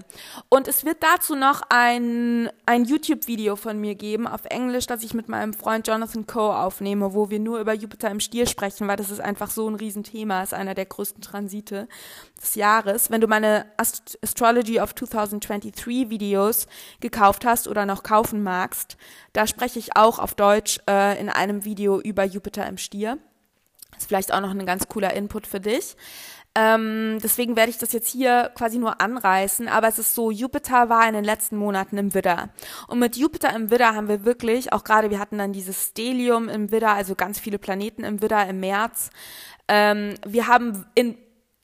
Und es wird dazu noch ein, ein YouTube-Video von mir geben auf Englisch, das ich mit meinem Freund Jonathan Coe aufnehme, wo wir nur über Jupiter im Stier sprechen, weil das ist einfach so ein Riesenthema, ist einer der größten Transite des Jahres. Wenn du meine Ast Astrology of 2023 Videos gekauft hast oder noch kaufen magst, da spreche ich auch auf Deutsch äh, in einem Video über Jupiter im Stier. Ist vielleicht auch noch ein ganz cooler Input für dich. Ähm, deswegen werde ich das jetzt hier quasi nur anreißen, aber es ist so, Jupiter war in den letzten Monaten im Widder. Und mit Jupiter im Widder haben wir wirklich, auch gerade wir hatten dann dieses Stelium im Widder, also ganz viele Planeten im Widder im März. Ähm, wir haben in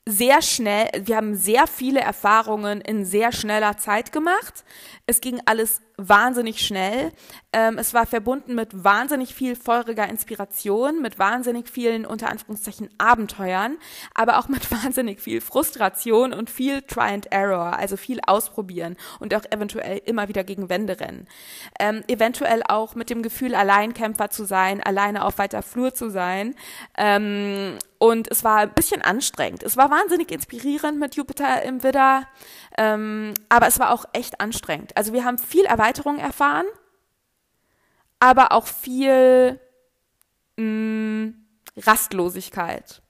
sehr schnell, wir haben sehr viele Erfahrungen in sehr schneller Zeit gemacht. Es ging alles wahnsinnig schnell. Ähm, es war verbunden mit wahnsinnig viel feuriger Inspiration, mit wahnsinnig vielen, unter Anführungszeichen, Abenteuern, aber auch mit wahnsinnig viel Frustration und viel Try and Error, also viel ausprobieren und auch eventuell immer wieder gegen Wände rennen. Ähm, eventuell auch mit dem Gefühl, Alleinkämpfer zu sein, alleine auf weiter Flur zu sein. Ähm, und es war ein bisschen anstrengend. Es war wahnsinnig inspirierend mit Jupiter im Widder, ähm, aber es war auch echt anstrengend. Also wir haben viel Erweiterung erfahren, aber auch viel mh, mm, Rastlosigkeit.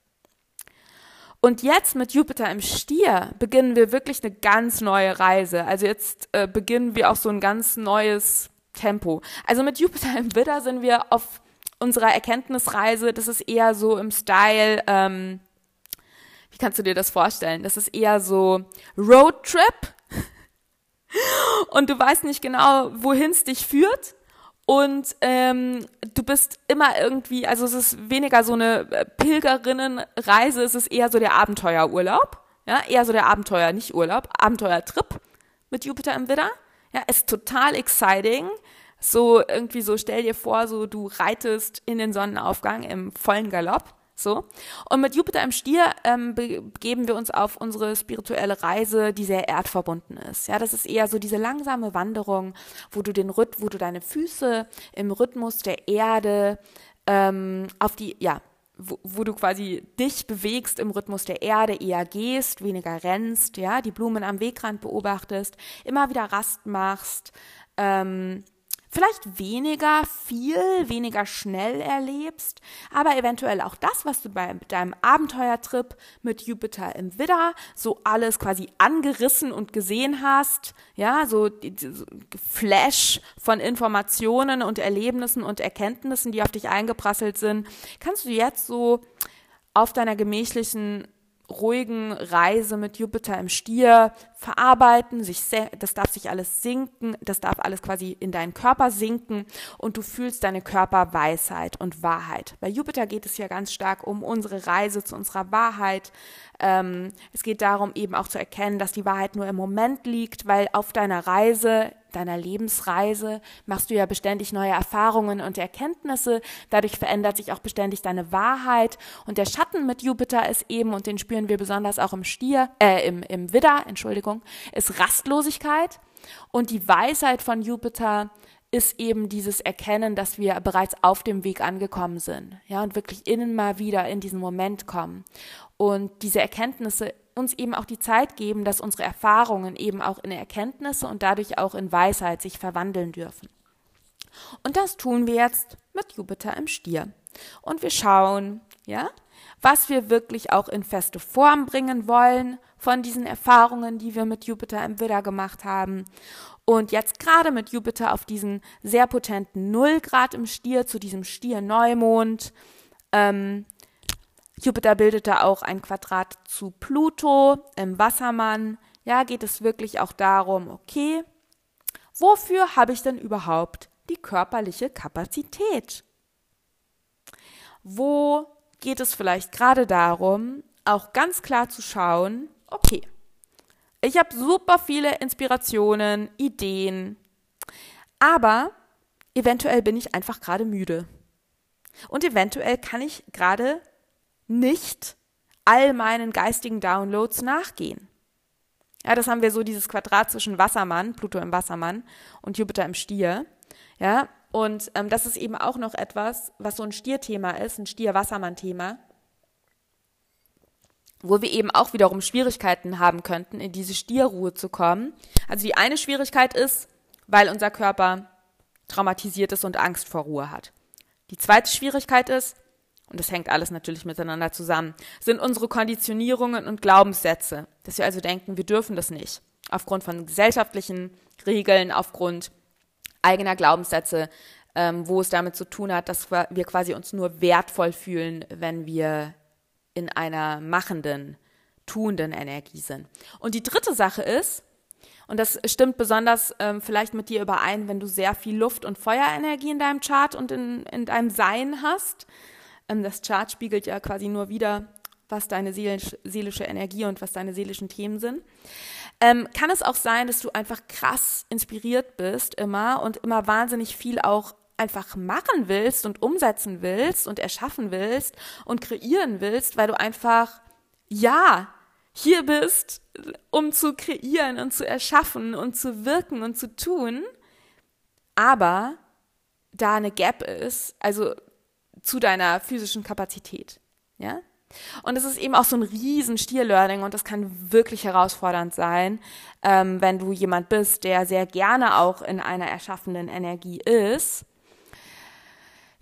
Und jetzt mit Jupiter im Stier beginnen wir wirklich eine ganz neue Reise. Also jetzt äh, beginnen wir auch so ein ganz neues Tempo. Also mit Jupiter im Widder sind wir auf unserer Erkenntnisreise. Das ist eher so im Style, ähm, wie kannst du dir das vorstellen? Das ist eher so Roadtrip und du weißt nicht genau, wohin es dich führt. Und ähm, du bist immer irgendwie, also es ist weniger so eine äh, Pilgerinnenreise, es ist eher so der Abenteuerurlaub. Ja, eher so der Abenteuer, nicht Urlaub, Abenteuertrip mit Jupiter im Widder. Ja, ist total exciting. So irgendwie so, stell dir vor, so du reitest in den Sonnenaufgang im vollen Galopp. So. Und mit Jupiter im Stier ähm, begeben wir uns auf unsere spirituelle Reise, die sehr erdverbunden ist. Ja, das ist eher so diese langsame Wanderung, wo du den Rhyth wo du deine Füße im Rhythmus der Erde ähm, auf die, ja, wo, wo du quasi dich bewegst im Rhythmus der Erde, eher gehst, weniger rennst, ja, die Blumen am Wegrand beobachtest, immer wieder Rast machst, ähm, vielleicht weniger viel, weniger schnell erlebst, aber eventuell auch das, was du bei deinem Abenteuertrip mit Jupiter im Widder so alles quasi angerissen und gesehen hast, ja, so, so Flash von Informationen und Erlebnissen und Erkenntnissen, die auf dich eingeprasselt sind, kannst du jetzt so auf deiner gemächlichen ruhigen Reise mit Jupiter im Stier verarbeiten, sich das darf sich alles sinken, das darf alles quasi in deinen Körper sinken und du fühlst deine Körperweisheit und Wahrheit. Bei Jupiter geht es ja ganz stark um unsere Reise zu unserer Wahrheit. Ähm, es geht darum, eben auch zu erkennen, dass die Wahrheit nur im Moment liegt, weil auf deiner Reise deiner Lebensreise machst du ja beständig neue Erfahrungen und Erkenntnisse. Dadurch verändert sich auch beständig deine Wahrheit. Und der Schatten mit Jupiter ist eben, und den spüren wir besonders auch im Stier, äh, im, im Widder, Entschuldigung, ist Rastlosigkeit. Und die Weisheit von Jupiter ist eben dieses Erkennen, dass wir bereits auf dem Weg angekommen sind, ja, und wirklich innen mal wieder in diesen Moment kommen. Und diese Erkenntnisse uns eben auch die Zeit geben, dass unsere Erfahrungen eben auch in Erkenntnisse und dadurch auch in Weisheit sich verwandeln dürfen. Und das tun wir jetzt mit Jupiter im Stier. Und wir schauen, ja, was wir wirklich auch in feste Form bringen wollen von diesen Erfahrungen, die wir mit Jupiter im Widder gemacht haben. Und jetzt gerade mit Jupiter auf diesen sehr potenten Nullgrad im Stier zu diesem Stier-Neumond, ähm, Jupiter bildete auch ein Quadrat zu Pluto im Wassermann. Ja, geht es wirklich auch darum, okay, wofür habe ich denn überhaupt die körperliche Kapazität? Wo geht es vielleicht gerade darum, auch ganz klar zu schauen, okay, ich habe super viele Inspirationen, Ideen, aber eventuell bin ich einfach gerade müde. Und eventuell kann ich gerade nicht all meinen geistigen Downloads nachgehen. Ja, das haben wir so dieses Quadrat zwischen Wassermann, Pluto im Wassermann und Jupiter im Stier. Ja, und ähm, das ist eben auch noch etwas, was so ein Stierthema ist, ein Stier-Wassermann-Thema. wo wir eben auch wiederum Schwierigkeiten haben könnten, in diese Stierruhe zu kommen. Also die eine Schwierigkeit ist, weil unser Körper traumatisiert ist und Angst vor Ruhe hat. Die zweite Schwierigkeit ist, und das hängt alles natürlich miteinander zusammen, sind unsere Konditionierungen und Glaubenssätze, dass wir also denken, wir dürfen das nicht. Aufgrund von gesellschaftlichen Regeln, aufgrund eigener Glaubenssätze, ähm, wo es damit zu tun hat, dass wir quasi uns nur wertvoll fühlen, wenn wir in einer machenden, tuenden Energie sind. Und die dritte Sache ist, und das stimmt besonders ähm, vielleicht mit dir überein, wenn du sehr viel Luft- und Feuerenergie in deinem Chart und in, in deinem Sein hast. Ähm, das Chart spiegelt ja quasi nur wieder, was deine seelisch, seelische Energie und was deine seelischen Themen sind. Ähm, kann es auch sein, dass du einfach krass inspiriert bist immer und immer wahnsinnig viel auch einfach machen willst und umsetzen willst und erschaffen willst und kreieren willst, weil du einfach, ja, hier bist, um zu kreieren und zu erschaffen und zu wirken und zu tun, aber da eine Gap ist, also zu deiner physischen Kapazität, ja? Und es ist eben auch so ein riesen Stier-Learning und das kann wirklich herausfordernd sein, ähm, wenn du jemand bist, der sehr gerne auch in einer erschaffenden Energie ist,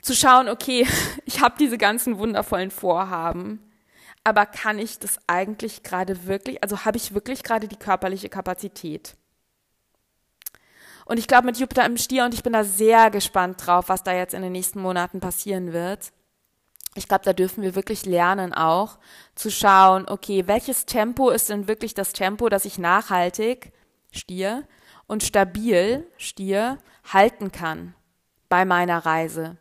zu schauen, okay, ich habe diese ganzen wundervollen Vorhaben, aber kann ich das eigentlich gerade wirklich, also habe ich wirklich gerade die körperliche Kapazität? Und ich glaube mit Jupiter im Stier und ich bin da sehr gespannt drauf, was da jetzt in den nächsten Monaten passieren wird. Ich glaube, da dürfen wir wirklich lernen auch zu schauen, okay, welches Tempo ist denn wirklich das Tempo, das ich nachhaltig, Stier, und stabil, Stier, halten kann bei meiner Reise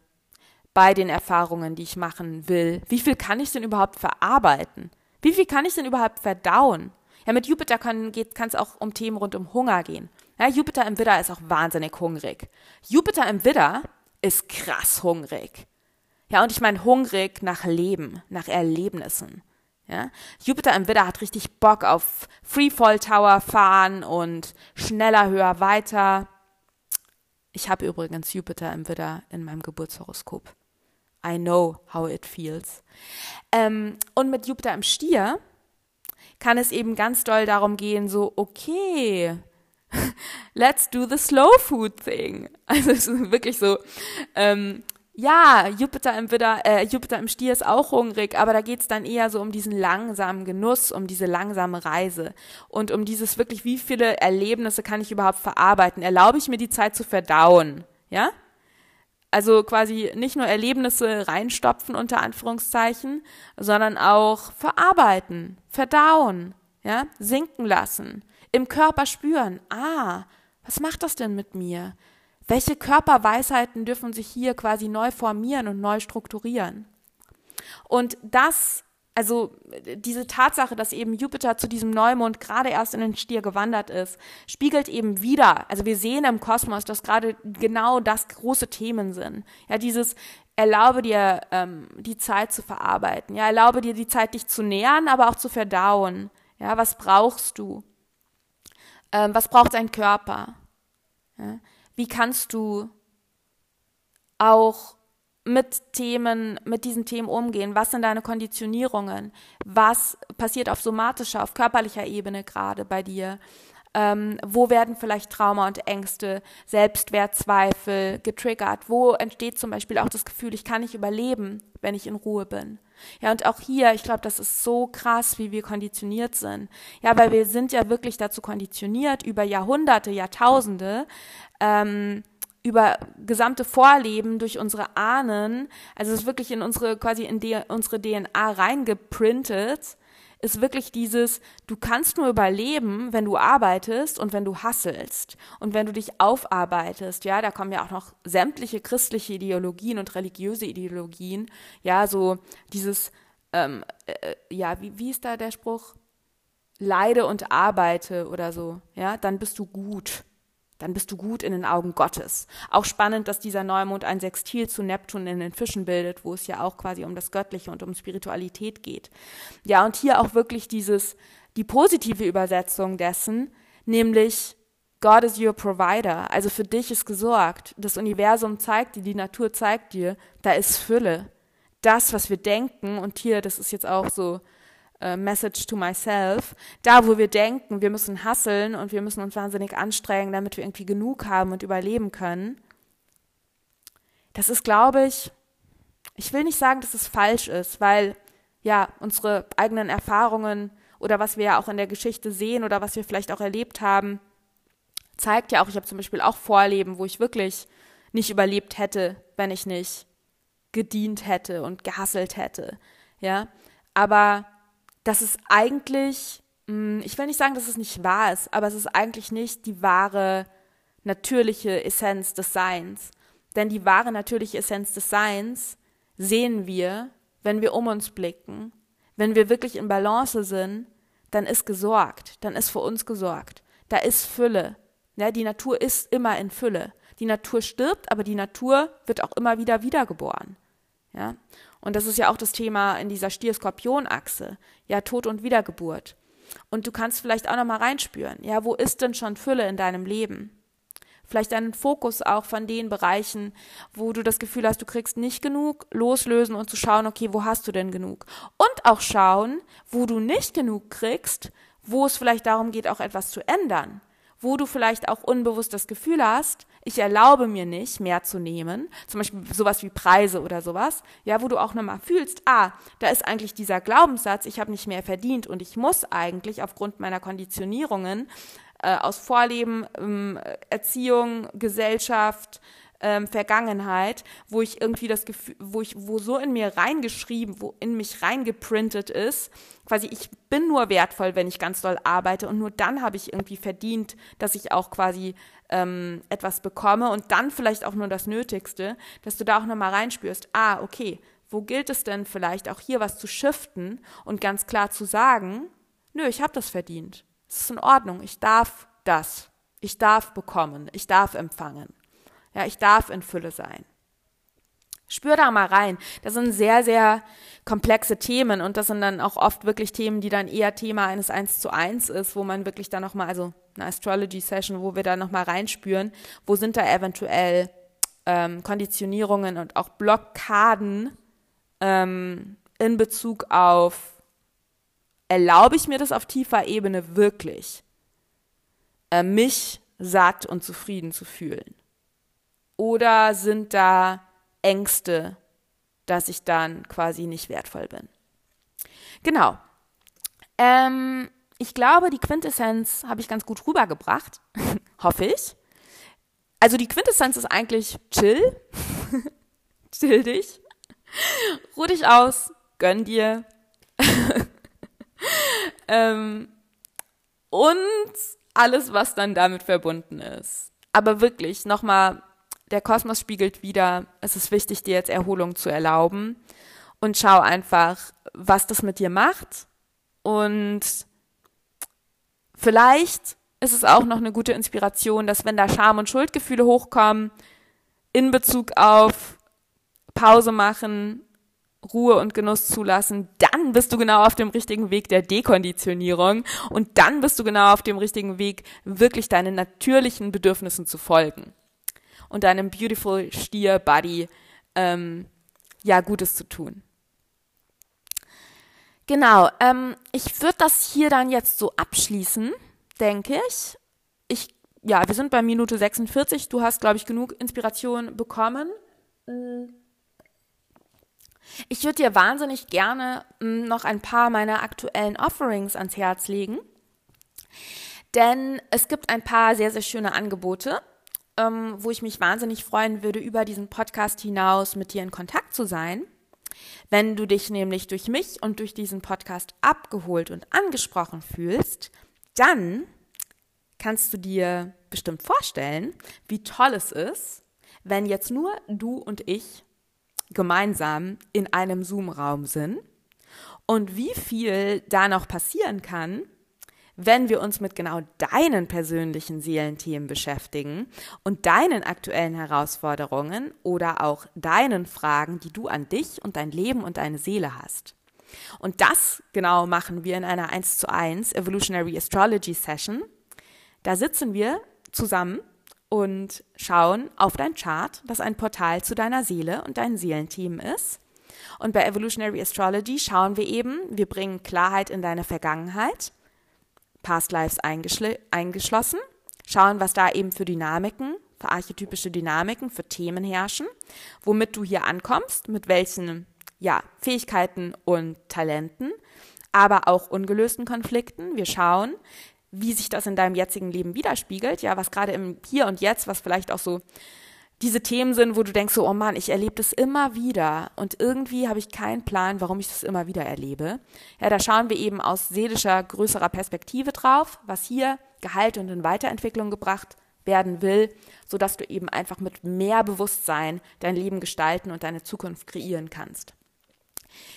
bei den Erfahrungen, die ich machen will. Wie viel kann ich denn überhaupt verarbeiten? Wie viel kann ich denn überhaupt verdauen? Ja, mit Jupiter kann es auch um Themen rund um Hunger gehen. Ja, Jupiter im Widder ist auch wahnsinnig hungrig. Jupiter im Widder ist krass hungrig. Ja, und ich meine hungrig nach Leben, nach Erlebnissen. Ja, Jupiter im Widder hat richtig Bock auf Freefall Tower fahren und schneller, höher, weiter. Ich habe übrigens Jupiter im Widder in meinem Geburtshoroskop. I know how it feels. Ähm, und mit Jupiter im Stier kann es eben ganz doll darum gehen, so, okay, let's do the slow food thing. Also es ist wirklich so, ähm, ja, Jupiter im Widder, äh, Jupiter im Stier ist auch hungrig, aber da geht's dann eher so um diesen langsamen Genuss, um diese langsame Reise und um dieses wirklich, wie viele Erlebnisse kann ich überhaupt verarbeiten? Erlaube ich mir die Zeit zu verdauen? Ja? Also quasi nicht nur Erlebnisse reinstopfen unter Anführungszeichen, sondern auch verarbeiten, verdauen, ja, sinken lassen, im Körper spüren. Ah, was macht das denn mit mir? Welche Körperweisheiten dürfen sich hier quasi neu formieren und neu strukturieren? Und das also diese Tatsache, dass eben Jupiter zu diesem Neumond gerade erst in den Stier gewandert ist, spiegelt eben wieder, also wir sehen im Kosmos, dass gerade genau das große Themen sind. Ja, dieses erlaube dir ähm, die Zeit zu verarbeiten, ja, erlaube dir die Zeit, dich zu nähern, aber auch zu verdauen. Ja, was brauchst du? Ähm, was braucht dein Körper? Ja, wie kannst du auch mit Themen, mit diesen Themen umgehen? Was sind deine Konditionierungen? Was passiert auf somatischer, auf körperlicher Ebene gerade bei dir? Ähm, wo werden vielleicht Trauma und Ängste, Selbstwertzweifel getriggert? Wo entsteht zum Beispiel auch das Gefühl, ich kann nicht überleben, wenn ich in Ruhe bin? Ja, und auch hier, ich glaube, das ist so krass, wie wir konditioniert sind. Ja, weil wir sind ja wirklich dazu konditioniert, über Jahrhunderte, Jahrtausende, ähm, über gesamte Vorleben durch unsere Ahnen, also es ist wirklich in unsere quasi in unsere DNA reingeprintet, ist wirklich dieses, du kannst nur überleben, wenn du arbeitest und wenn du hasselst und wenn du dich aufarbeitest, ja, da kommen ja auch noch sämtliche christliche Ideologien und religiöse Ideologien, ja, so dieses, ähm, äh, ja, wie, wie ist da der Spruch? Leide und arbeite oder so, ja, dann bist du gut dann bist du gut in den Augen Gottes. Auch spannend, dass dieser Neumond ein Sextil zu Neptun in den Fischen bildet, wo es ja auch quasi um das Göttliche und um Spiritualität geht. Ja, und hier auch wirklich dieses, die positive Übersetzung dessen, nämlich God is your provider, also für dich ist gesorgt. Das Universum zeigt dir, die Natur zeigt dir, da ist Fülle. Das, was wir denken, und hier, das ist jetzt auch so äh, Message to myself, da wo wir denken, wir müssen hasseln und wir müssen uns wahnsinnig anstrengen, damit wir irgendwie genug haben und überleben können, das ist, glaube ich, ich will nicht sagen, dass es falsch ist, weil ja, unsere eigenen Erfahrungen oder was wir ja auch in der Geschichte sehen oder was wir vielleicht auch erlebt haben, zeigt ja auch, ich habe zum Beispiel auch Vorleben, wo ich wirklich nicht überlebt hätte, wenn ich nicht gedient hätte und gehasselt hätte. Ja, aber das ist eigentlich, hm, ich will nicht sagen, dass es nicht wahr ist, aber es ist eigentlich nicht die wahre natürliche Essenz des Seins. Denn die wahre natürliche Essenz des Seins sehen wir, wenn wir um uns blicken, wenn wir wirklich in Balance sind, dann ist gesorgt, dann ist für uns gesorgt. Da ist Fülle. Ja, die Natur ist immer in Fülle. Die Natur stirbt, aber die Natur wird auch immer wieder wiedergeboren. Ja? Und das ist ja auch das Thema in dieser Stier-Skorpion-Achse. Ja, Tod und Wiedergeburt. Und du kannst vielleicht auch nochmal reinspüren. Ja, wo ist denn schon Fülle in deinem Leben? Vielleicht einen Fokus auch von den Bereichen, wo du das Gefühl hast, du kriegst nicht genug, loslösen und zu schauen, okay, wo hast du denn genug? Und auch schauen, wo du nicht genug kriegst, wo es vielleicht darum geht, auch etwas zu ändern wo du vielleicht auch unbewusst das Gefühl hast, ich erlaube mir nicht, mehr zu nehmen, zum Beispiel sowas wie Preise oder sowas, ja, wo du auch nochmal fühlst, ah, da ist eigentlich dieser Glaubenssatz, ich habe nicht mehr verdient und ich muss eigentlich aufgrund meiner Konditionierungen äh, aus Vorleben, ähm, Erziehung, Gesellschaft, ähm, Vergangenheit, wo ich irgendwie das Gefühl, wo ich, wo so in mir reingeschrieben, wo in mich reingeprintet ist, quasi ich bin nur wertvoll, wenn ich ganz doll arbeite und nur dann habe ich irgendwie verdient, dass ich auch quasi ähm, etwas bekomme und dann vielleicht auch nur das Nötigste, dass du da auch nochmal reinspürst, ah, okay, wo gilt es denn vielleicht auch hier was zu shiften und ganz klar zu sagen, nö, ich habe das verdient. Es ist in Ordnung, ich darf das. Ich darf bekommen, ich darf empfangen. Ja, ich darf in Fülle sein. Spür da mal rein. Das sind sehr, sehr komplexe Themen und das sind dann auch oft wirklich Themen, die dann eher Thema eines Eins zu eins ist, wo man wirklich dann nochmal, also eine Astrology-Session, wo wir da nochmal reinspüren, wo sind da eventuell ähm, Konditionierungen und auch Blockaden ähm, in Bezug auf, erlaube ich mir das auf tiefer Ebene wirklich, äh, mich satt und zufrieden zu fühlen? Oder sind da Ängste, dass ich dann quasi nicht wertvoll bin? Genau. Ähm, ich glaube, die Quintessenz habe ich ganz gut rübergebracht. Hoffe ich. Also die Quintessenz ist eigentlich chill. chill dich. Ruh dich aus. Gönn dir. ähm, und alles, was dann damit verbunden ist. Aber wirklich, nochmal der Kosmos spiegelt wieder, es ist wichtig, dir jetzt Erholung zu erlauben. Und schau einfach, was das mit dir macht. Und vielleicht ist es auch noch eine gute Inspiration, dass wenn da Scham und Schuldgefühle hochkommen, in Bezug auf Pause machen, Ruhe und Genuss zulassen, dann bist du genau auf dem richtigen Weg der Dekonditionierung und dann bist du genau auf dem richtigen Weg, wirklich deinen natürlichen Bedürfnissen zu folgen und deinem beautiful Stier Buddy ähm, ja Gutes zu tun. Genau, ähm, ich würde das hier dann jetzt so abschließen, denke ich. Ich, ja, wir sind bei Minute 46. Du hast, glaube ich, genug Inspiration bekommen. Ich würde dir wahnsinnig gerne hm, noch ein paar meiner aktuellen Offerings ans Herz legen, denn es gibt ein paar sehr, sehr schöne Angebote ähm, wo ich mich wahnsinnig freuen würde, über diesen Podcast hinaus mit dir in Kontakt zu sein. Wenn du dich nämlich durch mich und durch diesen Podcast abgeholt und angesprochen fühlst, dann kannst du dir bestimmt vorstellen, wie toll es ist, wenn jetzt nur du und ich gemeinsam in einem Zoom-Raum sind und wie viel da noch passieren kann, wenn wir uns mit genau deinen persönlichen Seelenthemen beschäftigen und deinen aktuellen Herausforderungen oder auch deinen Fragen, die du an dich und dein Leben und deine Seele hast. Und das genau machen wir in einer 1 zu 1 Evolutionary Astrology Session. Da sitzen wir zusammen und schauen auf dein Chart, das ein Portal zu deiner Seele und deinen Seelenthemen ist. Und bei Evolutionary Astrology schauen wir eben, wir bringen Klarheit in deine Vergangenheit, Past Lives eingeschlossen, schauen, was da eben für Dynamiken, für archetypische Dynamiken, für Themen herrschen, womit du hier ankommst, mit welchen ja, Fähigkeiten und Talenten, aber auch ungelösten Konflikten. Wir schauen, wie sich das in deinem jetzigen Leben widerspiegelt, ja, was gerade im Hier und Jetzt, was vielleicht auch so diese Themen sind, wo du denkst so, oh Mann, ich erlebe das immer wieder und irgendwie habe ich keinen Plan, warum ich das immer wieder erlebe. Ja, da schauen wir eben aus seelischer, größerer Perspektive drauf, was hier Gehalt und in Weiterentwicklung gebracht werden will, sodass du eben einfach mit mehr Bewusstsein dein Leben gestalten und deine Zukunft kreieren kannst.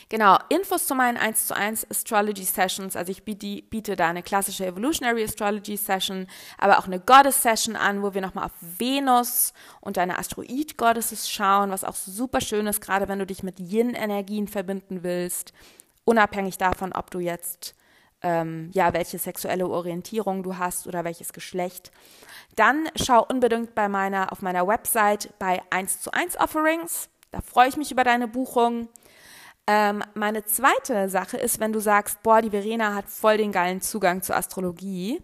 Genau, Infos zu meinen 1 zu 1 Astrology Sessions. Also ich biete, da eine klassische Evolutionary Astrology Session, aber auch eine Goddess Session an, wo wir nochmal auf Venus und deine Asteroid Goddesses schauen, was auch super schön ist, gerade wenn du dich mit Yin-Energien verbinden willst, unabhängig davon, ob du jetzt ähm, ja, welche sexuelle Orientierung du hast oder welches Geschlecht. Dann schau unbedingt bei meiner, auf meiner Website bei 1 zu 1 Offerings. Da freue ich mich über deine Buchung. Ähm, meine zweite Sache ist, wenn du sagst, boah, die Verena hat voll den geilen Zugang zur Astrologie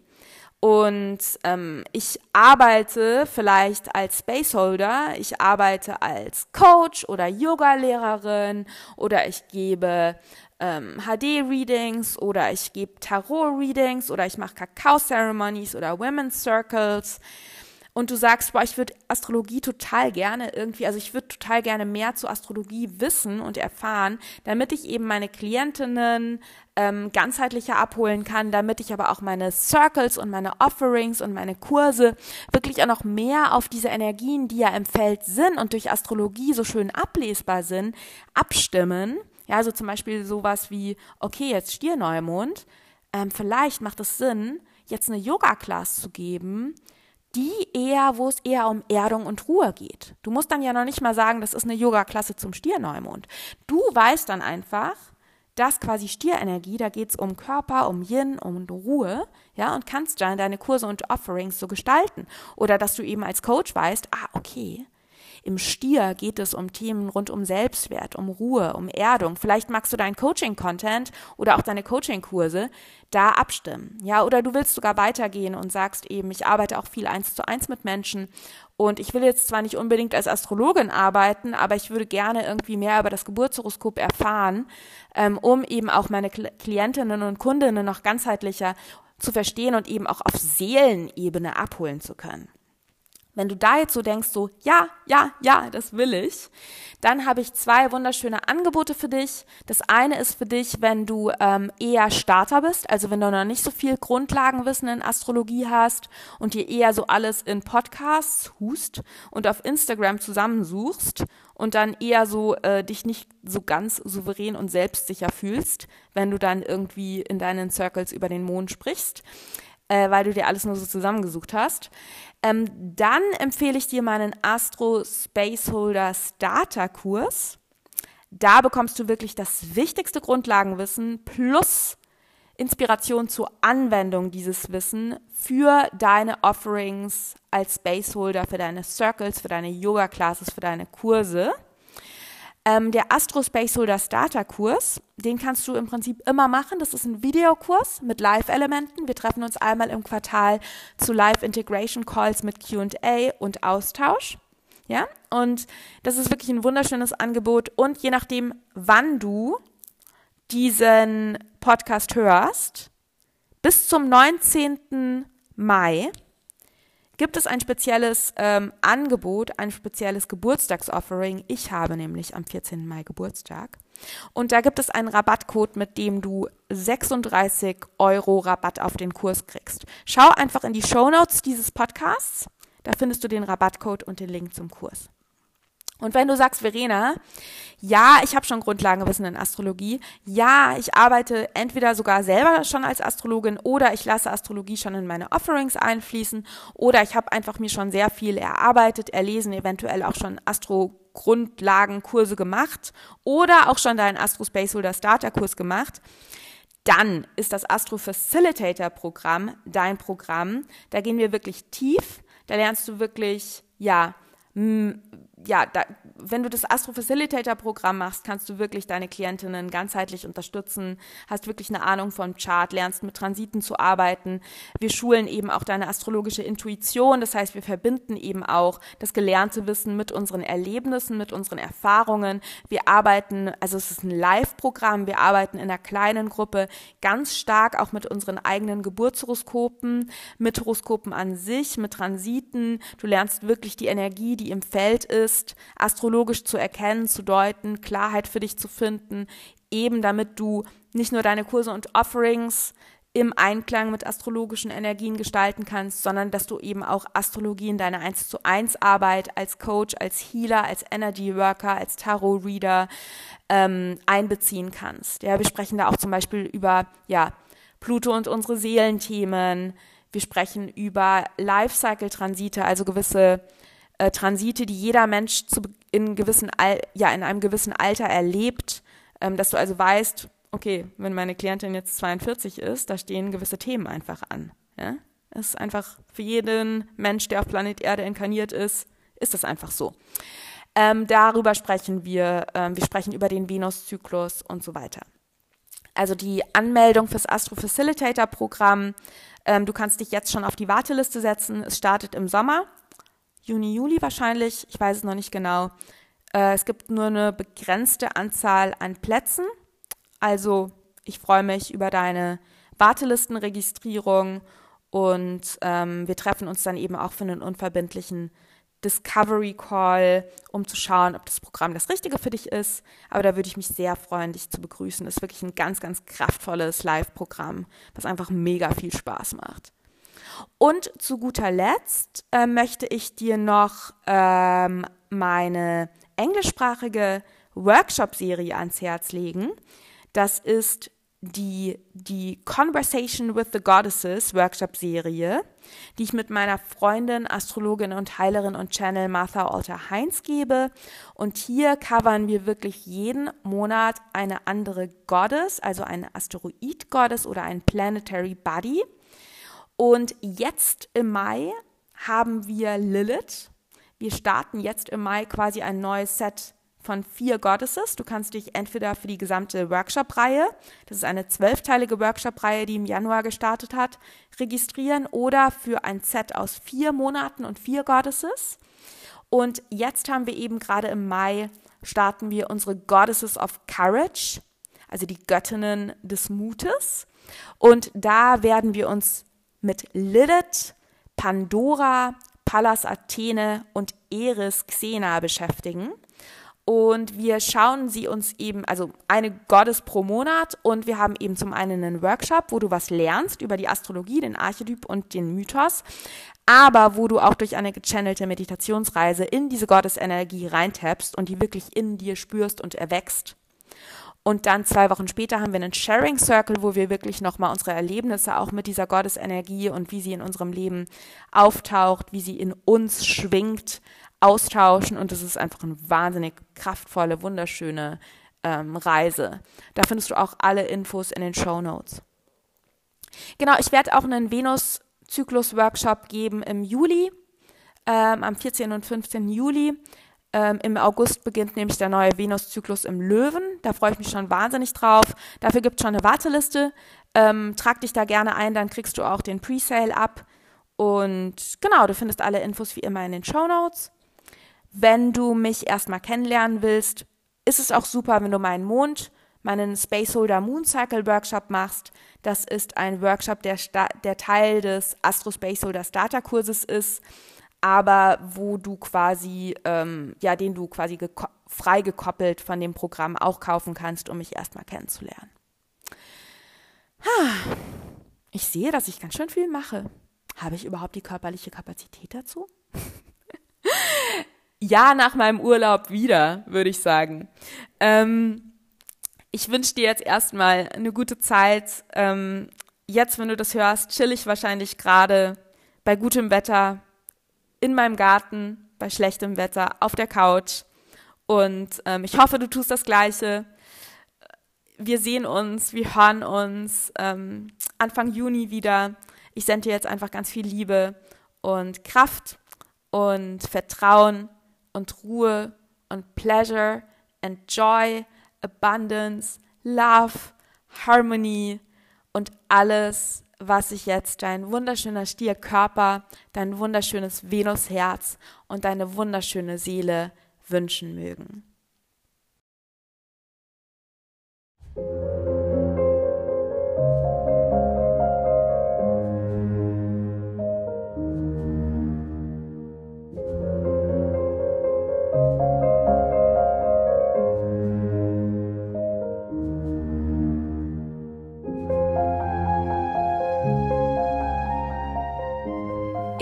und ähm, ich arbeite vielleicht als Spaceholder, ich arbeite als Coach oder Yoga-Lehrerin oder ich gebe ähm, HD-Readings oder ich gebe Tarot-Readings oder ich mache Kakao-Ceremonies oder Women's Circles und du sagst, boah, ich würde Astrologie total gerne irgendwie, also ich würde total gerne mehr zu Astrologie wissen und erfahren, damit ich eben meine Klientinnen ähm, ganzheitlicher abholen kann, damit ich aber auch meine Circles und meine Offerings und meine Kurse wirklich auch noch mehr auf diese Energien, die ja im Feld sind und durch Astrologie so schön ablesbar sind, abstimmen. Ja, also zum Beispiel sowas wie, okay, jetzt Stierneumond, ähm, vielleicht macht es Sinn, jetzt eine Yoga-Class zu geben, die eher, wo es eher um Erdung und Ruhe geht. Du musst dann ja noch nicht mal sagen, das ist eine Yoga-Klasse zum Stierneumond. Du weißt dann einfach, dass quasi Stierenergie, da geht es um Körper, um Yin, um Ruhe, ja, und kannst dann deine Kurse und Offerings so gestalten. Oder dass du eben als Coach weißt, ah, okay, im Stier geht es um Themen rund um Selbstwert, um Ruhe, um Erdung. Vielleicht magst du deinen Coaching-Content oder auch deine Coaching-Kurse da abstimmen. Ja, oder du willst sogar weitergehen und sagst eben, ich arbeite auch viel eins zu eins mit Menschen und ich will jetzt zwar nicht unbedingt als Astrologin arbeiten, aber ich würde gerne irgendwie mehr über das Geburtshoroskop erfahren, ähm, um eben auch meine Klientinnen und Kundinnen noch ganzheitlicher zu verstehen und eben auch auf Seelenebene abholen zu können. Wenn du da jetzt so denkst, so, ja, ja, ja, das will ich, dann habe ich zwei wunderschöne Angebote für dich. Das eine ist für dich, wenn du ähm, eher Starter bist, also wenn du noch nicht so viel Grundlagenwissen in Astrologie hast und dir eher so alles in Podcasts hust und auf Instagram zusammensuchst und dann eher so äh, dich nicht so ganz souverän und selbstsicher fühlst, wenn du dann irgendwie in deinen Circles über den Mond sprichst äh, weil du dir alles nur so zusammengesucht hast. Ähm, dann empfehle ich dir meinen Astro Spaceholder Starter Kurs. Da bekommst du wirklich das wichtigste Grundlagenwissen plus Inspiration zur Anwendung dieses Wissen für deine Offerings als Spaceholder, für deine Circles, für deine Yoga-Classes, für deine Kurse. Ähm, der Astro Spaceholder Starter Kurs, den kannst du im Prinzip immer machen. Das ist ein Videokurs mit Live-Elementen. Wir treffen uns einmal im Quartal zu Live-Integration-Calls mit QA und Austausch. Ja, und das ist wirklich ein wunderschönes Angebot. Und je nachdem, wann du diesen Podcast hörst, bis zum 19. Mai gibt es ein spezielles ähm, Angebot, ein spezielles Geburtstagsoffering. Ich habe nämlich am 14. Mai Geburtstag. Und da gibt es einen Rabattcode, mit dem du 36 Euro Rabatt auf den Kurs kriegst. Schau einfach in die Show Notes dieses Podcasts. Da findest du den Rabattcode und den Link zum Kurs. Und wenn du sagst, Verena, ja, ich habe schon Grundlagenwissen in Astrologie, ja, ich arbeite entweder sogar selber schon als Astrologin oder ich lasse Astrologie schon in meine Offerings einfließen oder ich habe einfach mir schon sehr viel erarbeitet, erlesen, eventuell auch schon Astro Grundlagenkurse gemacht oder auch schon deinen Astro Spaceholder Starter Kurs gemacht, dann ist das Astro Facilitator Programm dein Programm. Da gehen wir wirklich tief. Da lernst du wirklich, ja, ja, da, wenn du das Astro Facilitator Programm machst, kannst du wirklich deine Klientinnen ganzheitlich unterstützen, hast wirklich eine Ahnung vom Chart, lernst mit Transiten zu arbeiten. Wir schulen eben auch deine astrologische Intuition, das heißt, wir verbinden eben auch das gelernte Wissen mit unseren Erlebnissen, mit unseren Erfahrungen. Wir arbeiten, also es ist ein Live-Programm, wir arbeiten in einer kleinen Gruppe ganz stark auch mit unseren eigenen Geburtshoroskopen, mit Horoskopen an sich, mit Transiten. Du lernst wirklich die Energie, die im Feld ist, astrologisch zu erkennen, zu deuten, Klarheit für dich zu finden, eben damit du nicht nur deine Kurse und Offerings im Einklang mit astrologischen Energien gestalten kannst, sondern dass du eben auch Astrologie in deine 1 zu 1 Arbeit als Coach, als Healer, als Energy Worker, als Tarot Reader ähm, einbeziehen kannst. Ja, wir sprechen da auch zum Beispiel über ja, Pluto und unsere Seelenthemen. Wir sprechen über Lifecycle-Transite, also gewisse äh, Transite, die jeder Mensch zu, in, gewissen Al ja, in einem gewissen Alter erlebt, ähm, dass du also weißt, okay, wenn meine Klientin jetzt 42 ist, da stehen gewisse Themen einfach an. Ja? Das ist einfach für jeden Mensch, der auf Planet Erde inkarniert ist, ist das einfach so. Ähm, darüber sprechen wir. Ähm, wir sprechen über den Venus-Zyklus und so weiter. Also die Anmeldung fürs Astro Facilitator Programm. Ähm, du kannst dich jetzt schon auf die Warteliste setzen. Es startet im Sommer. Juni, Juli wahrscheinlich, ich weiß es noch nicht genau. Äh, es gibt nur eine begrenzte Anzahl an Plätzen. Also ich freue mich über deine Wartelistenregistrierung und ähm, wir treffen uns dann eben auch für einen unverbindlichen Discovery Call, um zu schauen, ob das Programm das Richtige für dich ist. Aber da würde ich mich sehr freuen, dich zu begrüßen. Das ist wirklich ein ganz, ganz kraftvolles Live-Programm, was einfach mega viel Spaß macht. Und zu guter Letzt äh, möchte ich dir noch ähm, meine englischsprachige Workshop-Serie ans Herz legen. Das ist die, die Conversation with the Goddesses Workshop-Serie, die ich mit meiner Freundin, Astrologin und Heilerin und Channel Martha Alter Heinz gebe. Und hier covern wir wirklich jeden Monat eine andere Goddess, also eine Asteroid-Goddess oder ein Planetary Body. Und jetzt im Mai haben wir Lilith. Wir starten jetzt im Mai quasi ein neues Set von vier Goddesses. Du kannst dich entweder für die gesamte Workshop-Reihe, das ist eine zwölfteilige Workshop-Reihe, die im Januar gestartet hat, registrieren oder für ein Set aus vier Monaten und vier Goddesses. Und jetzt haben wir eben gerade im Mai starten wir unsere Goddesses of Courage, also die Göttinnen des Mutes. Und da werden wir uns mit Lilith, Pandora, Pallas Athene und Eris Xena beschäftigen. Und wir schauen sie uns eben, also eine Gottes pro Monat und wir haben eben zum einen einen Workshop, wo du was lernst über die Astrologie, den Archetyp und den Mythos, aber wo du auch durch eine gechannelte Meditationsreise in diese Gottesenergie reintappst und die wirklich in dir spürst und erwächst. Und dann zwei Wochen später haben wir einen Sharing Circle, wo wir wirklich nochmal unsere Erlebnisse auch mit dieser Gottesenergie und wie sie in unserem Leben auftaucht, wie sie in uns schwingt, austauschen. Und das ist einfach eine wahnsinnig kraftvolle, wunderschöne ähm, Reise. Da findest du auch alle Infos in den Show Notes. Genau, ich werde auch einen Venus-Zyklus-Workshop geben im Juli, ähm, am 14. und 15. Juli. Ähm, Im August beginnt nämlich der neue Venus-Zyklus im Löwen. Da freue ich mich schon wahnsinnig drauf. Dafür gibt es schon eine Warteliste. Ähm, trag dich da gerne ein, dann kriegst du auch den Presale ab. Und genau, du findest alle Infos wie immer in den Show Notes. Wenn du mich erstmal kennenlernen willst, ist es auch super, wenn du meinen Mond, meinen Spaceholder Moon Cycle Workshop machst. Das ist ein Workshop, der, der Teil des Astro Spaceholder Starter Kurses ist aber wo du quasi, ähm, ja, den du quasi geko frei gekoppelt von dem Programm auch kaufen kannst, um mich erstmal kennenzulernen. Ich sehe, dass ich ganz schön viel mache. Habe ich überhaupt die körperliche Kapazität dazu? ja, nach meinem Urlaub wieder, würde ich sagen. Ähm, ich wünsche dir jetzt erstmal eine gute Zeit. Ähm, jetzt, wenn du das hörst, chill ich wahrscheinlich gerade bei gutem Wetter in meinem Garten bei schlechtem Wetter auf der Couch. Und ähm, ich hoffe, du tust das Gleiche. Wir sehen uns, wir hören uns ähm, Anfang Juni wieder. Ich sende dir jetzt einfach ganz viel Liebe und Kraft und Vertrauen und Ruhe und Pleasure and Joy, Abundance, Love, Harmony und alles, was sich jetzt dein wunderschöner Stierkörper, dein wunderschönes Venusherz und deine wunderschöne Seele wünschen mögen.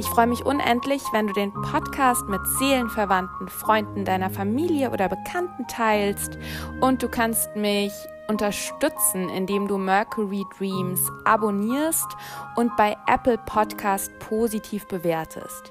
Ich freue mich unendlich, wenn du den Podcast mit Seelenverwandten, Freunden deiner Familie oder Bekannten teilst und du kannst mich unterstützen, indem du Mercury Dreams abonnierst und bei Apple Podcast positiv bewertest.